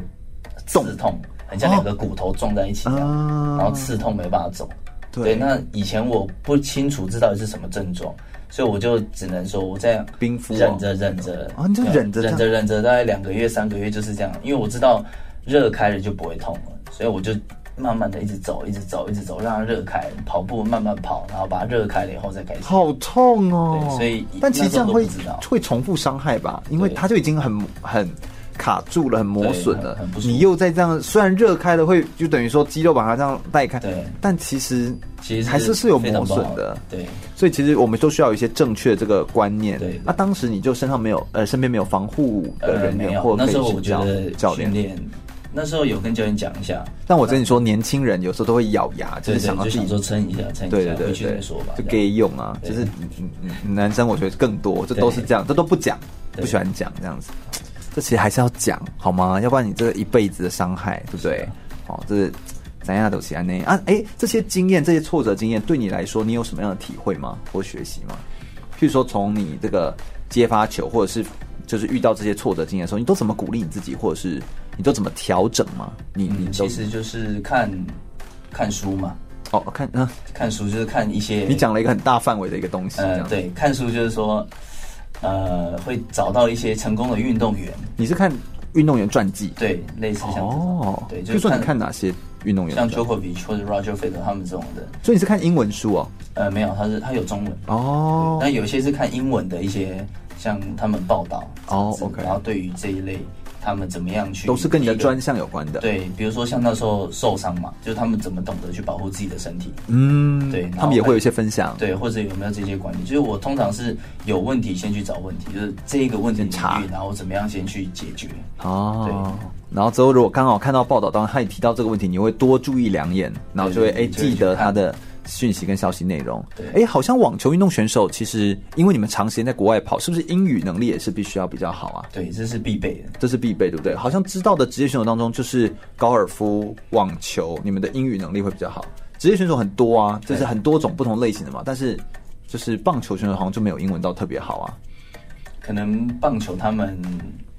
刺痛，很像两个骨头撞在一起一样，然后刺痛没办法走。对，那以前我不清楚这到底是什么症状，所以我就只能说我这样冰敷，忍着忍着啊，你就忍着忍着忍着，大概两个月三个月就是这样，因为我知道热开了就不会痛了，所以我就慢慢的一直走，一直走，一直走，让它热开，跑步慢慢跑，然后把它热开了以后再开始。好痛哦！对，所以但其实这样会会重复伤害吧，因为它就已经很很。卡住了，很磨损了。你又在这样，虽然热开了会，就等于说肌肉把它这样带开，对。但其实其实还是是有磨损的，对。所以其实我们都需要有一些正确的这个观念。对。那当时你就身上没有，呃，身边没有防护的人员，或者可以请教教练。那时候有跟教练讲一下，但我跟你说，年轻人有时候都会咬牙，就是想要自己说撑一下，撑一下，对对对对，说吧，就给用啊。就是男生我觉得更多，这都是这样，这都不讲，不喜欢讲这样子。这其实还是要讲好吗？要不然你这一辈子的伤害，对不对？哦，这是怎样都是安内啊！哎，这些经验、这些挫折经验，对你来说，你有什么样的体会吗？或学习吗？譬如说，从你这个接发球，或者是就是遇到这些挫折经验的时候，你都怎么鼓励你自己，或者是你都怎么调整吗？你你其实就是看看书嘛。哦，看嗯，看书就是看一些。你讲了一个很大范围的一个东西。呃，对，看书就是说。呃，会找到一些成功的运动员。你是看运动员传记？对，类似像。哦，对，就说你看哪些运动员？像 Djokovic 或者 Roger Federer 他们这种的。所以你是看英文书哦？呃，没有，他是他有中文。哦。那有些是看英文的一些，像他们报道。哦，OK。然后对于这一类。他们怎么样去？都是跟你的专项有关的。对，比如说像那时候受伤嘛，就是他们怎么懂得去保护自己的身体。嗯，对，他们也会有一些分享。对，或者有没有这些管理？就是我通常是有问题先去找问题，就是这一个问题查，然后怎么样先去解决。哦，对。然后之后如果刚好看到报道当中他也提到这个问题，你会多注意两眼，然后就会哎记得他的。讯息跟消息内容，对，哎，好像网球运动选手其实，因为你们长时间在国外跑，是不是英语能力也是必须要比较好啊？对，这是必备的，这是必备，对不对？好像知道的职业选手当中，就是高尔夫、网球，你们的英语能力会比较好。职业选手很多啊，就是很多种不同类型的嘛，但是就是棒球选手好像就没有英文到特别好啊。可能棒球他们。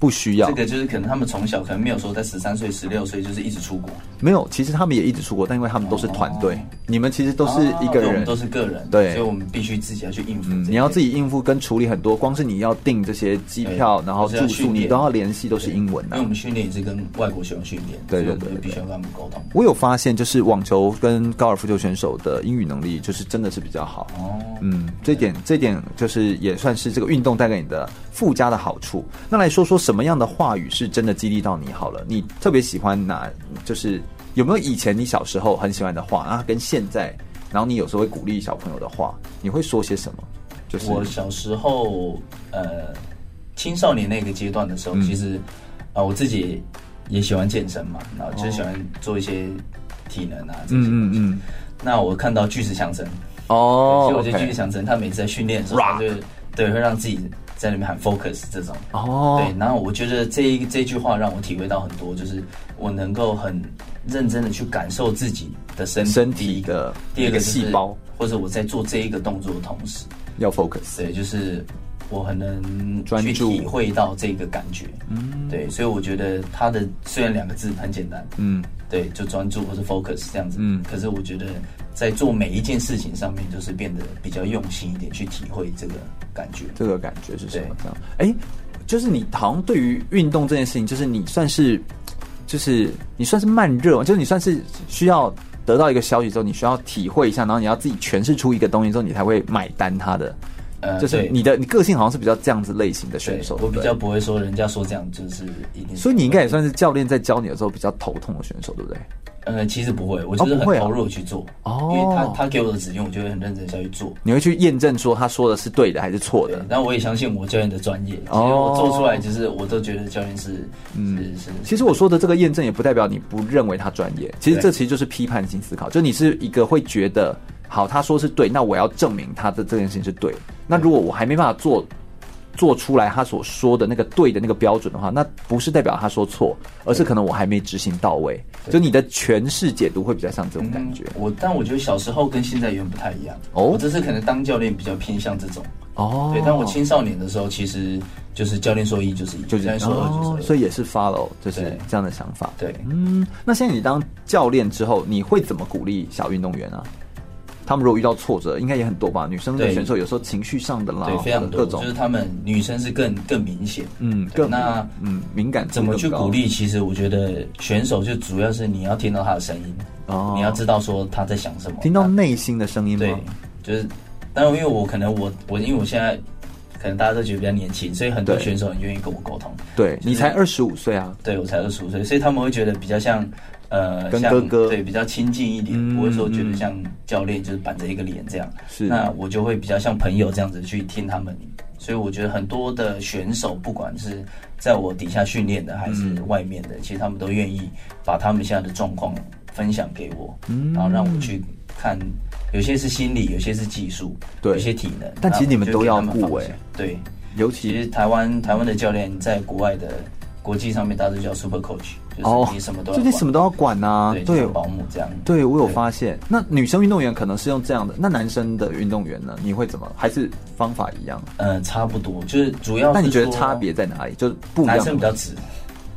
不需要，这个就是可能他们从小可能没有说在十三岁、十六岁就是一直出国，没有，其实他们也一直出国，但因为他们都是团队，你们其实都是一个人，都是个人，对，所以我们必须自己要去应付。嗯你要自己应付跟处理很多，光是你要订这些机票，然后住宿，你都要联系，都是英文的。因为我们训练也是跟外国学生训练，对对对，必须要跟他们沟通。我有发现，就是网球跟高尔夫球选手的英语能力，就是真的是比较好。哦，嗯，这点这点就是也算是这个运动带给你的附加的好处。那来说说什么样的话语？是真的激励到你好了，你特别喜欢哪？就是有没有以前你小时候很喜欢的话啊？跟现在，然后你有时候会鼓励小朋友的话，你会说些什么？就是我小时候，呃，青少年那个阶段的时候，嗯、其实啊、呃，我自己也喜欢健身嘛，然后就喜欢做一些体能啊这些。嗯嗯。那我看到巨石强森哦，所以我觉得巨石强森他每次在训练的时候，他就对会让自己。在里面喊 focus 这种。哦，对，然后我觉得这一这句话让我体会到很多，就是我能够很认真的去感受自己的身身体的第二个细胞，或者我在做这一个动作的同时。要 focus，对，就是我很能去体会到这个感觉，嗯，对，所以我觉得它的虽然两个字很简单，嗯，对，就专注或者 focus 这样子，嗯，可是我觉得。在做每一件事情上面，就是变得比较用心一点，去体会这个感觉。这个感觉是什么？这样？哎，就是你好像对于运动这件事情，就是你算是，就是你算是慢热，就是你算是需要得到一个消息之后，你需要体会一下，然后你要自己诠释出一个东西之后，你才会买单它的。呃，就是你的你个性好像是比较这样子类型的选手，我比较不会说人家说这样就是一定。所以你应该也算是教练在教你的时候比较头痛的选手，对不对？呃，其实不会，我就是很投入去做哦，因为他他给我的指令，我就会很认真下去做。你会去验证说他说的是对的还是错的？但我也相信我教练的专业，其实我做出来就是我都觉得教练是嗯是。其实我说的这个验证也不代表你不认为他专业，其实这其实就是批判性思考，就你是一个会觉得。好，他说是对，那我要证明他的这件事情是对。那如果我还没办法做做出来他所说的那个对的那个标准的话，那不是代表他说错，而是可能我还没执行到位。就你的诠释解读会比较像这种感觉。嗯、我但我觉得小时候跟现在有点不太一样。哦，我这是可能当教练比较偏向这种。哦，对，但我青少年的时候其实就是教练说一就是一，就是教练说二就是二，哦，所以也是 follow 就是这样的想法。对，嗯，那现在你当教练之后，你会怎么鼓励小运动员啊？他们如果遇到挫折，应该也很多吧？女生的选手有时候情绪上的啦，对，非常多，各种就是他们女生是更更明显，嗯，更那嗯敏感。怎么去鼓励？其实我觉得选手就主要是你要听到他的声音，哦，你要知道说他在想什么，听到内心的声音吗？对，就是，当然因为我可能我我因为我现在可能大家都觉得比较年轻，所以很多选手很愿意跟我沟通。对，你才二十五岁啊？对，我才二十五岁，所以他们会觉得比较像。呃，跟哥哥对比较亲近一点，嗯、不会说觉得像教练就是板着一个脸这样。是，那我就会比较像朋友这样子去听他们。所以我觉得很多的选手，不管是在我底下训练的，还是外面的，嗯、其实他们都愿意把他们现在的状况分享给我，嗯、然后让我去看。有些是心理，有些是技术，对，有些体能。但其实你们都要顾哎，对，尤其，台湾台湾的教练在国外的。国际上面大家都叫 Super Coach，就是你什么都要管，最近什么都要管呐、啊，对，有保姆这样。对，我有发现。那女生运动员可能是用这样的，那男生的运动员呢？你会怎么？还是方法一样？嗯，差不多，就是主要是。那你觉得差别在哪里？就是不一样。男生比较直。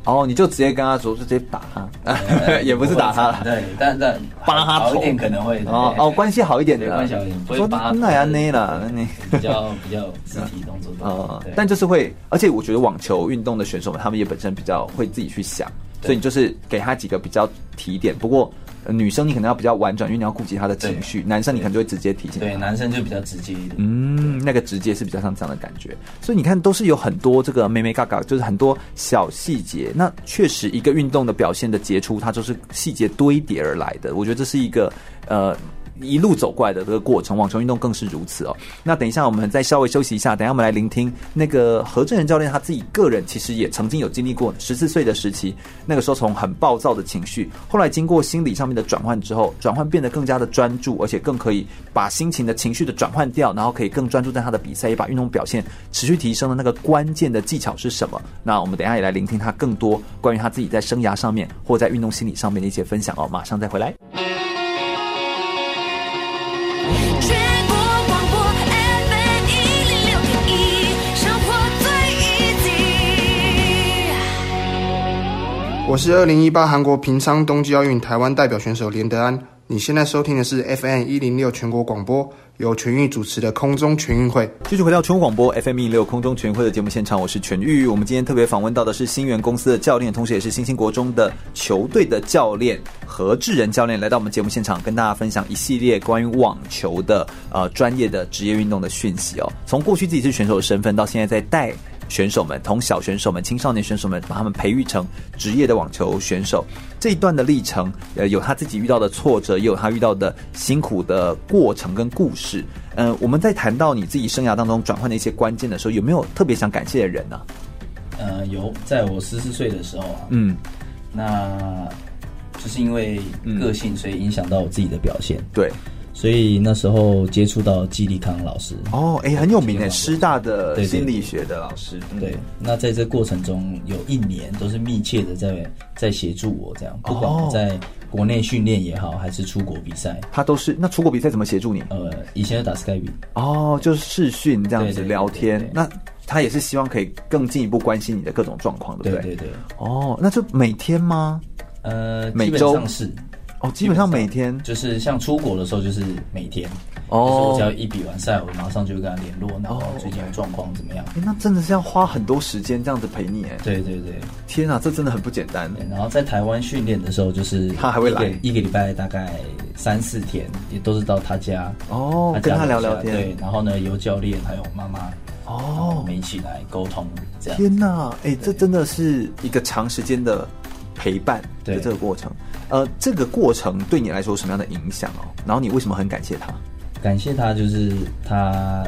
哦，你就直接跟他说，就直接打他，<laughs> 也不是打他，对，但但扒他头可能会哦哦，关系好一点的，关系好一点，不会扒那呀那了，那你比较 <laughs> 比较肢体动作哦，但就是会，而且我觉得网球运动的选手们，他们也本身比较会自己去想，所以你就是给他几个比较提点，不过。女生你可能要比较婉转，因为你要顾及她的情绪。男生你可能就会直接提醒。对，男生就比较直接一点。嗯，那个直接是比较像这样的感觉。所以你看，都是有很多这个妹妹嘎嘎，就是很多小细节。那确实，一个运动的表现的杰出，它就是细节堆叠而来的。我觉得这是一个呃。一路走过来的这个过程，网球运动更是如此哦。那等一下，我们再稍微休息一下，等一下我们来聆听那个何正仁教练他自己个人，其实也曾经有经历过十四岁的时期，那个时候从很暴躁的情绪，后来经过心理上面的转换之后，转换变得更加的专注，而且更可以把心情的情绪的转换掉，然后可以更专注在他的比赛，也把运动表现持续提升的那个关键的技巧是什么？那我们等一下也来聆听他更多关于他自己在生涯上面或在运动心理上面的一些分享哦。马上再回来。我是二零一八韩国平昌冬季奥运台湾代表选手连德安。你现在收听的是 FM 一零六全国广播，由全玉主持的空中全运会。继续回到全国广播 FM 一零六空中全运会的节目现场，我是全玉。我们今天特别访问到的是新源公司的教练，同时也是新兴国中的球队的教练何志仁教练，来到我们节目现场，跟大家分享一系列关于网球的呃专业的职业运动的讯息哦。从过去自己是选手的身份，到现在在带。选手们，从小选手们、青少年选手们，把他们培育成职业的网球选手，这一段的历程，呃，有他自己遇到的挫折，也有他遇到的辛苦的过程跟故事。嗯、呃，我们在谈到你自己生涯当中转换的一些关键的时候，有没有特别想感谢的人呢、啊？呃，有，在我十四岁的时候啊，嗯，那就是因为个性，所以影响到我自己的表现，对。所以那时候接触到季立康老师哦，哎、欸，很有名的师大的心理学的老师。对，那在这过程中有一年都是密切的在在协助我，这样不管我在国内训练也好，还是出国比赛，他都是。那出国比赛怎么协助你？呃，以前打 Skype 哦，就是视讯这样子聊天。那他也是希望可以更进一步关心你的各种状况，对不对？对对对。哦，那就每天吗？呃，每周是。哦，基本上每天就是像出国的时候，就是每天。哦，就是我只要一比完赛，我马上就会跟他联络，然后最近的状况怎么样？欸？那真的是要花很多时间这样子陪你哎。对对对，天啊，这真的很不简单。然后在台湾训练的时候，就是他还会来一个礼拜大概三四天，也都是到他家哦，他家跟他聊聊天。对，然后呢，由教练还有妈妈哦，我们一起来沟通这样。天哪，哎，欸，这真的是一个长时间的陪伴的这个过程。呃，这个过程对你来说有什么样的影响哦？然后你为什么很感谢他？感谢他，就是他，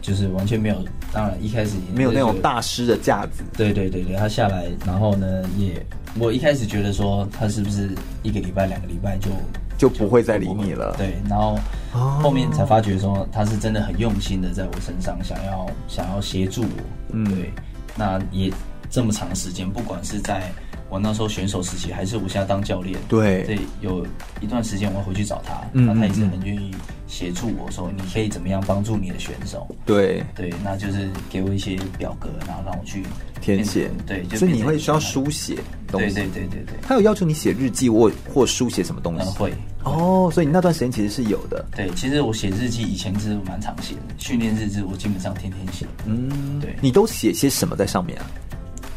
就是完全没有，当然一开始没有那种大师的架子。对对对对，他下来，然后呢，也我一开始觉得说他是不是一个礼拜、两个礼拜就就不会再理你了。对，然后后面才发觉说他是真的很用心的在我身上，想要想要协助我。嗯，对，那也这么长时间，不管是在。我那时候选手时期，还是我现在当教练。对，对，有一段时间我回去找他，那、嗯、他也是很愿意协助我说，你可以怎么样帮助你的选手。对，对，那就是给我一些表格，然后让我去填写。对，所以你会需要书写东西。对对对对对。他有要求你写日记或或书写什么东西？嗯、会。哦，所以你那段时间其实是有的。对，其实我写日记以前是蛮常写的，训练日志我基本上天天写。嗯，对。你都写些什么在上面啊？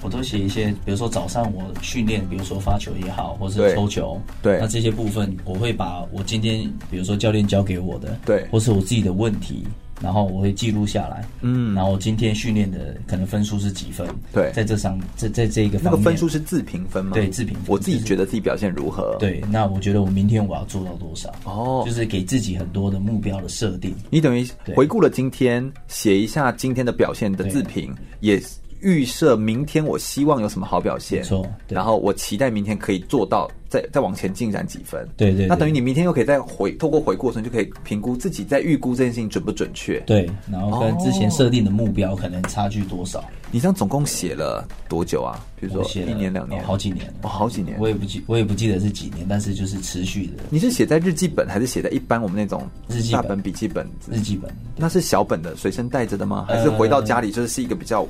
我都写一些，比如说早上我训练，比如说发球也好，或是抽球，对，那这些部分我会把我今天，比如说教练教给我的，对，或是我自己的问题，然后我会记录下来，嗯，然后今天训练的可能分数是几分，对，在这上，在在这一个方面，那个分数是自评分吗？对，自评分。我自己觉得自己表现如何？对，那我觉得我明天我要做到多少？哦，就是给自己很多的目标的设定。你等于回顾了今天，写一下今天的表现的自评，也。预设明天，我希望有什么好表现，然后我期待明天可以做到，再再往前进展几分，对，对对。那等于你明天又可以再回，透过回过程就可以评估自己在预估这件事情准不准确，对，然后跟之前设定的目标可能差距多少。哦、你这样总共写了多久啊？比如说写一年两年，哦，好几年，哦，好几年，我也不记，我也不记得是几年，但是就是持续的。你是写在日记本，还是写在一般我们那种日记本、笔记本？日记本，那是小本的，随身带着的吗？还是回到家里就是是一个比较？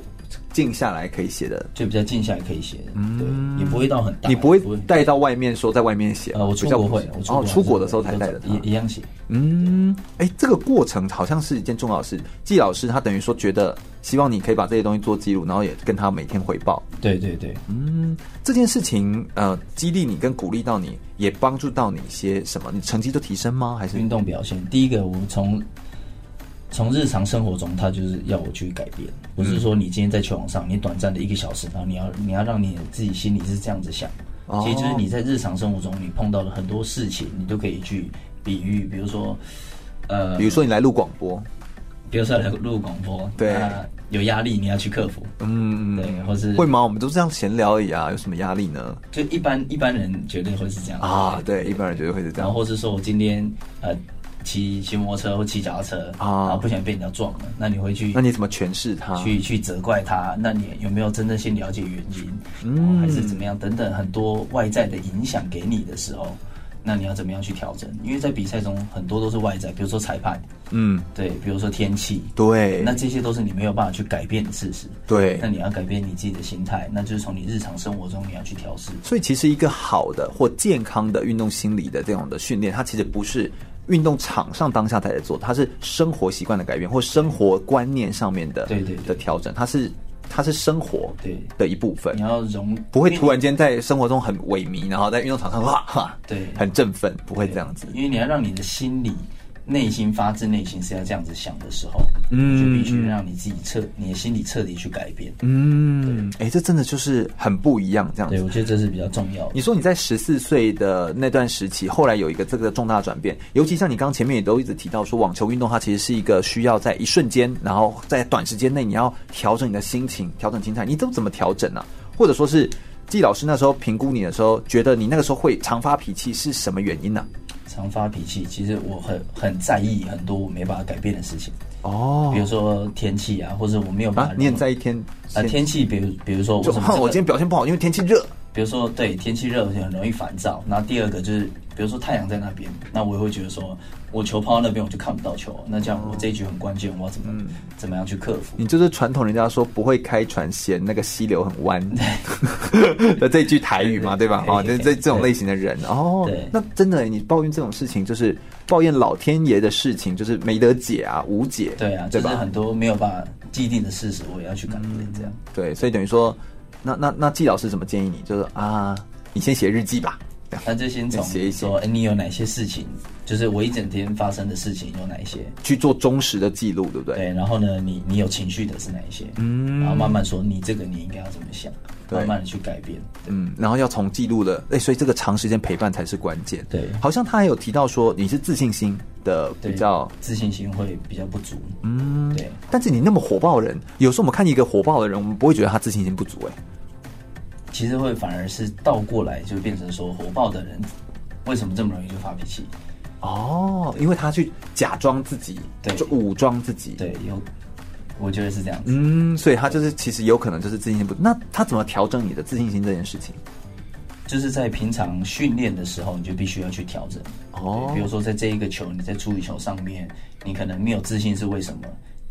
静下来可以写的，就比较静下来可以写的，嗯，对，也不会到很大。你不会带到外面说在外面写？呃，我出国会，哦，出国的时候才带的，一一样写。嗯，哎，这个过程好像是一件重要的事。季老师他等于说觉得希望你可以把这些东西做记录，然后也跟他每天回报。对对对，嗯，这件事情呃，激励你跟鼓励到你，也帮助到你一些什么？你成绩都提升吗？还是运动表现？第一个，我们从。从日常生活中，他就是要我去改变，不是说你今天在球场上，你短暂的一个小时，然后你要你要让你自己心里是这样子想，其实就是你在日常生活中，你碰到了很多事情，你都可以去比喻，比如说，呃，比如说你来录广播，比如说来录广播，对，有压力你要去克服，嗯，对，或是会吗？我们都是这样闲聊而已啊，有什么压力呢？就一般一般人绝对会是这样。啊，对，一般人绝对会是这样，然后或是说我今天呃。骑骑摩托车或骑脚踏车啊，然后不小心被人家撞了，那你会去？那你怎么诠释他？去去责怪他？那你有没有真正先了解原因？嗯，还是怎么样？等等，很多外在的影响给你的时候，那你要怎么样去调整？因为在比赛中很多都是外在，比如说裁判，嗯，对，比如说天气，对，那这些都是你没有办法去改变的事实。对，那你要改变你自己的心态，那就是从你日常生活中你要去调试。所以，其实一个好的或健康的运动心理的这种的训练，它其实不是。运动场上当下才在做，它是生活习惯的改变或生活观念上面的对对的调整，它是它是生活对的一部分。你要融，不会突然间在生活中很萎靡，然后在运动场上哇哈，对，很振奋，不会这样子。因为你要让你的心理。内心发自内心是要这样子想的时候，嗯，就必须让你自己彻，你的心理彻底去改变。嗯，哎、欸，这真的就是很不一样，这样子。对，我觉得这是比较重要的。你说你在十四岁的那段时期，后来有一个这个重大转变，尤其像你刚刚前面也都一直提到说，网球运动它其实是一个需要在一瞬间，然后在短时间内你要调整你的心情，调整心态，你都怎么调整呢、啊？或者说是季老师那时候评估你的时候，觉得你那个时候会常发脾气是什么原因呢、啊？常发脾气，其实我很很在意很多我没办法改变的事情哦，比如说天气啊，或者我没有办法、啊。你很在意天啊天气，比如比如说我我今天表现不好，因为天气热。比如说对天气热，我就很容易烦躁。然后第二个就是，比比如说太阳在那边，那我也会觉得说，我球抛到那边我就看不到球，那这样我这一局很关键，我要怎么、嗯、怎么样去克服？你就是传统人家说不会开船嫌那个溪流很弯 <laughs> <laughs> 的这句台语嘛，对吧？哦，这这这种类型的人哦，那真的你抱怨这种事情，就是抱怨老天爷的事情，就是没得解啊，无解。对啊，对吧？就是很多没有办法既定的事实，我也要去改变，这样、嗯。对，所以等于说，那那那季老师怎么建议你？就是啊，你先写日记吧。那就先从写一说，哎，你有哪些事情？就是我一整天发生的事情有哪一些？去做忠实的记录，对不对？对。然后呢，你你有情绪的是哪一些？嗯。然后慢慢说，你这个你应该要怎么想？慢慢的去改变。嗯。然后要从记录的，哎，所以这个长时间陪伴才是关键。对。好像他还有提到说，你是自信心的比较自信心会比较不足。嗯。对。但是你那么火爆的人，有时候我们看一个火爆的人，我们不会觉得他自信心不足，哎。其实会反而是倒过来，就变成说火爆的人为什么这么容易就发脾气？哦，因为他去假装自己，对，就武装自己，对，有，我觉得是这样子。嗯，所以他就是其实有可能就是自信心不足。那他怎么调整你的自信心这件事情？就是在平常训练的时候，你就必须要去调整。哦，比如说在这一个球，你在处理球上面，你可能没有自信是为什么？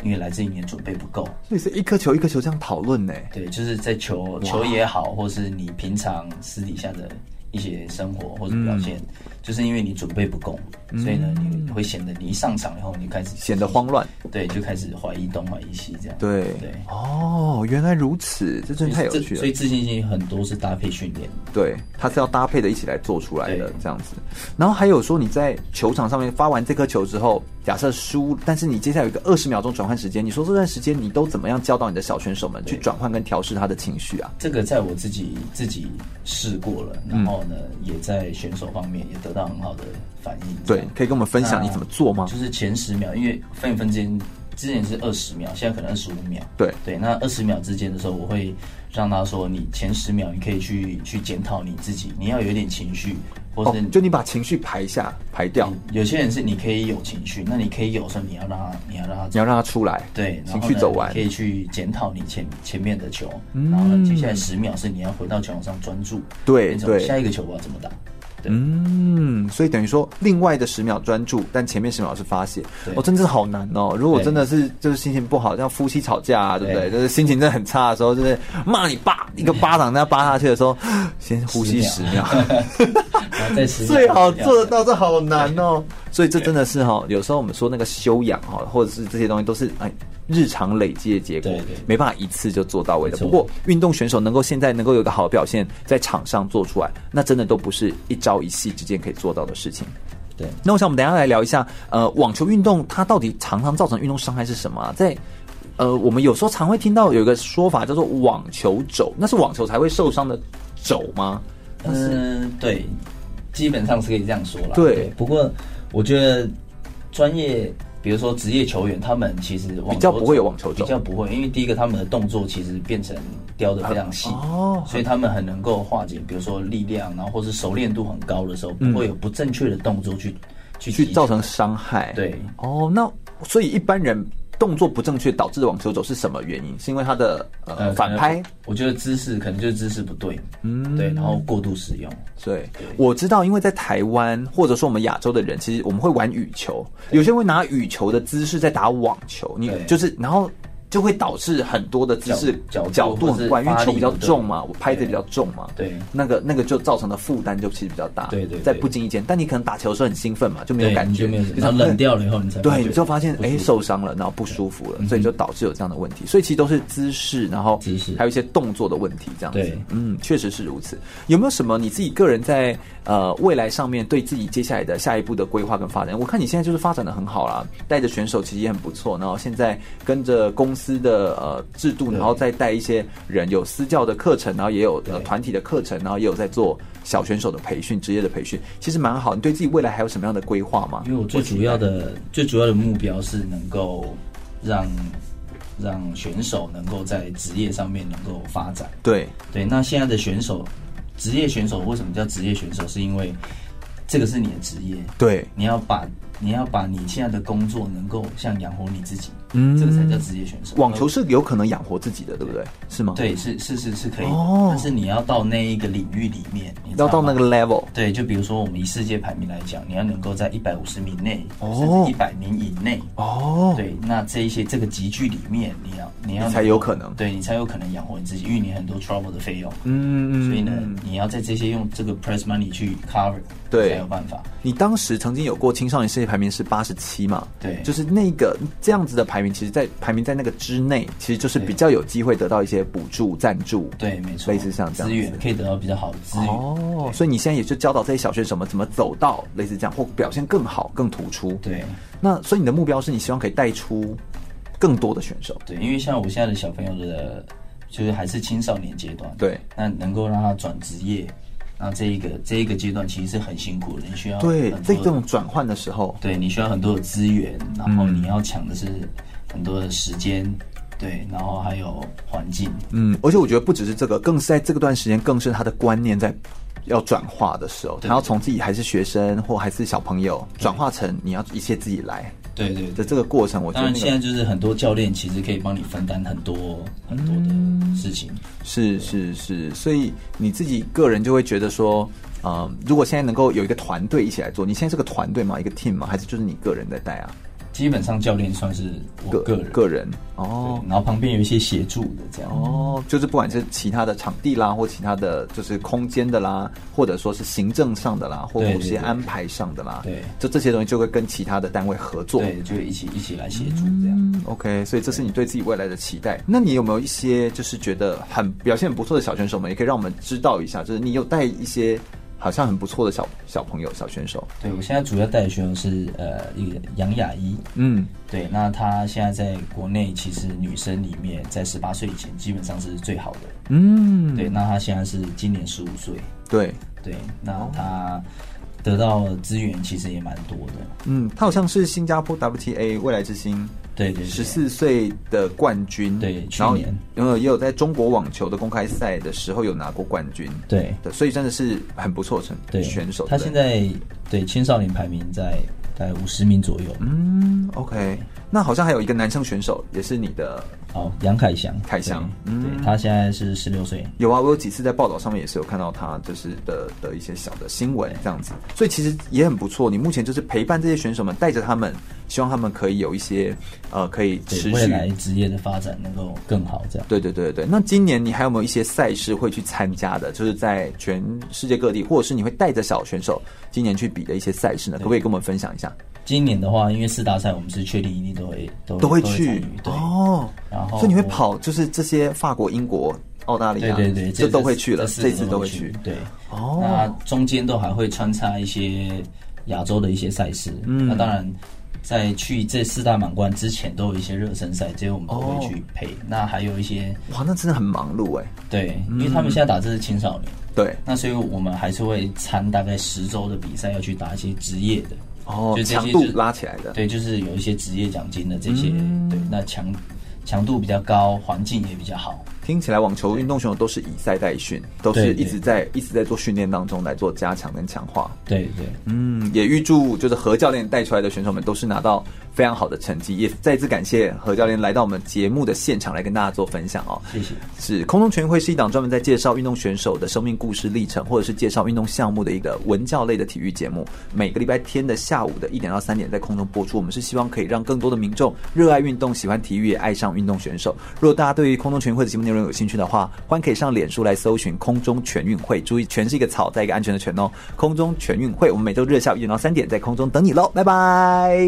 因为来自于你的准备不够，所以是一颗球一颗球这样讨论呢。对，就是在球球也好，或是你平常私底下的。一些生活或者表现，嗯、就是因为你准备不够，嗯、所以呢，你会显得你一上场以后，你开始显得慌乱，对，就开始怀疑东怀疑西这样。对对，哦，原来如此，这真的太有趣了。所以自信心很多是搭配训练，对，它是要搭配的一起来做出来的这样子。然后还有说你在球场上面发完这颗球之后，假设输，但是你接下来有一个二十秒钟转换时间，你说这段时间你都怎么样教导你的小选手们去转换跟调试他的情绪啊？这个在我自己自己试过了，然后。呢，也在选手方面也得到很好的反应。对，可以跟我们分享你怎么做吗？就是前十秒，因为分一分间之前是二十秒，现在可能二十五秒。对对，那二十秒之间的时候，我会让他说，你前十秒你可以去去检讨你自己，你要有点情绪。或者、哦、就你把情绪排下排掉，有些人是你可以有情绪，那你可以有时候你要让他，你要让他，你要让他出来，对，情绪走完，可以去检讨你前前面的球，嗯、然后呢，接下来十秒是你要回到球场上专注，对对，下一个球我要怎么打？嗯，所以等于说，另外的十秒专注，但前面十秒是发泄。哦，真的是好难哦。如果真的是就是心情不好，像夫妻吵架啊，对不对？就是心情真的很差的时候，就是骂你爸一个巴掌，那扒下去的时候，<laughs> 先呼吸十秒，<laughs> 最好做得到，这好难哦。所以这真的是哈，有时候我们说那个修养哈，或者是这些东西都是哎。日常累积的结果，没办法一次就做到位的。不过，运动选手能够现在能够有个好的表现，在场上做出来，那真的都不是一朝一夕之间可以做到的事情。对，那我想我们等一下来聊一下，呃，网球运动它到底常常造成运动伤害是什么啊？在呃，我们有时候常会听到有一个说法叫做网球肘，那是网球才会受伤的肘吗？嗯，对，基本上是可以这样说了。对，不过我觉得专业。比如说职业球员，他们其实比较不会有网球肘，比较不会，因为第一个他们的动作其实变成雕的非常细，哦，所以他们很能够化解，比如说力量，然后或是熟练度很高的时候，不会有不正确的动作去去去造成伤害。对，哦，那所以一般人。动作不正确导致的网球肘是什么原因？是因为他的呃，呃反拍？我觉得姿势可能就是姿势不对，嗯，对，然后过度使用。对，对我知道，因为在台湾或者说我们亚洲的人，其实我们会玩羽球，有些人会拿羽球的姿势在打网球，你就是然后。就会导致很多的姿势角角度很怪，因为球比较重嘛，我拍的比较重嘛，对，那个那个就造成的负担就其实比较大，对对，在不经意间，但你可能打球的时候很兴奋嘛，就没有感觉，然后冷掉了以后你才对，你就发现哎受伤了，然后不舒服了，所以就导致有这样的问题，所以其实都是姿势，然后姿势。还有一些动作的问题，这样子，嗯，确实是如此。有没有什么你自己个人在呃未来上面对自己接下来的下一步的规划跟发展？我看你现在就是发展的很好啦，带着选手其实也很不错，然后现在跟着公司的呃。制度，然后再带一些人，有私教的课程，然后也有呃团体的课程，然后也有在做小选手的培训、职业的培训，其实蛮好。你对自己未来还有什么样的规划吗？因为我最主要的、最主要的目标是能够让让选手能够在职业上面能够发展。对对，那现在的选手，职业选手为什么叫职业选手？是因为这个是你的职业，对，你要把你要把你现在的工作能够像养活你自己，嗯，这个才叫职业选手。网球是有可能养活自己的，对不对？是吗？对，是是是是可以。哦，但是你要到那一个领域里面，你要到那个 level。对，就比如说我们以世界排名来讲，你要能够在一百五十名内，甚至一百名以内。哦，对，那这一些这个集聚里面，你要你要才有可能，对你才有可能养活你自己，因为你很多 trouble 的费用。嗯嗯。所以呢，你要在这些用这个 press money 去 cover，对，才有办法。你当时曾经有过青少年世界排名是八十七嘛？对，就是那个这样子的排名，其实，在排名在那个之内，其实就是比较有机会得到一些补助、赞助。对，没错，类似像这样资源可以得到比较好的资源。哦，所以你现在也就教导这些小学什么怎么走到类似这样，或表现更好、更突出。对，那所以你的目标是你希望可以带出更多的选手。对，因为像我现在的小朋友的，就是还是青少年阶段。对，那能够让他转职业。那这一个这一个阶段其实是很辛苦的，你需要对在这种转换的时候，对你需要很多的资源，然后你要抢的是很多的时间，对，然后还有环境，嗯，而且我觉得不只是这个，更是在这个段时间，更是他的观念在要转化的时候，他要从自己还是学生或还是小朋友，转化成你要一切自己来。对对的这个过程，我觉得、那个、当然现在就是很多教练其实可以帮你分担很多很多的事情，嗯、是是是，所以你自己个人就会觉得说，呃，如果现在能够有一个团队一起来做，你现在是个团队吗？一个 team 吗？还是就是你个人在带啊？基本上教练算是我个人个人哦，然后旁边有一些协助的这样哦，就是不管是其他的场地啦，或其他的就是空间的啦，或者说是行政上的啦，或某些安排上的啦，对，就这些东西就会跟其他的单位合作，对，就会一起一起来协助这样。嗯，OK，所以这是你对自己未来的期待。那你有没有一些就是觉得很表现很不错的小选手们，也可以让我们知道一下，就是你有带一些。好像很不错的小小朋友、小选手。对，我现在主要带的选手是呃一个杨雅怡，嗯，对，那她现在在国内其实女生里面在十八岁以前基本上是最好的，嗯，对，那她现在是今年十五岁，对。对，那她得到资源其实也蛮多的，嗯，她好像是新加坡 WTA 未来之星。对对，十四岁的冠军，对，去年，然后也有在中国网球的公开赛的时候有拿过冠军，对，所以真的是很不错的选手。他现在对青少年排名在在五十名左右。嗯，OK，那好像还有一个男生选手也是你的哦，杨凯翔，凯翔，嗯，对，他现在是十六岁。有啊，我有几次在报道上面也是有看到他就是的的一些小的新闻这样子，所以其实也很不错。你目前就是陪伴这些选手们，带着他们。希望他们可以有一些呃，可以持续未来职业的发展能够更好，这样。对对对对。那今年你还有没有一些赛事会去参加的？就是在全世界各地，或者是你会带着小选手今年去比的一些赛事呢？可不可以跟我们分享一下？今年的话，因为四大赛我们是确定一定都会都都会去对哦。然后，所以你会跑，就是这些法国、英国、澳大利亚，对对对，这都会去了，这次都会去。对哦，那中间都还会穿插一些亚洲的一些赛事。嗯，那当然。在去这四大满贯之前，都有一些热身赛，这些我们都会去陪。Oh. 那还有一些，哇，那真的很忙碌哎。对，因为他们现在打这是青少年，对，那所以我们还是会参大概十周的比赛，要去打一些职业的，哦，oh, 就强度拉起来的。对，就是有一些职业奖金的这些，嗯、对，那强强度比较高，环境也比较好。听起来网球运动选手都是以赛代训，都是一直在一直在做训练当中来做加强跟强化。对对，嗯，也预祝就是何教练带出来的选手们都是拿到非常好的成绩。也再次感谢何教练来到我们节目的现场来跟大家做分享哦。谢谢。是空中全运会是一档专门在介绍运动选手的生命故事历程，或者是介绍运动项目的一个文教类的体育节目。每个礼拜天的下午的一点到三点在空中播出。我们是希望可以让更多的民众热爱运动、喜欢体育、也爱上运动选手。如果大家对于空中全运会的节目内容有兴趣的话，欢迎可以上脸书来搜寻“空中全运会”，注意“全”是一个草，在一个安全的“全”哦。空中全运会，我们每周日下午一点到三点在空中等你喽，拜拜。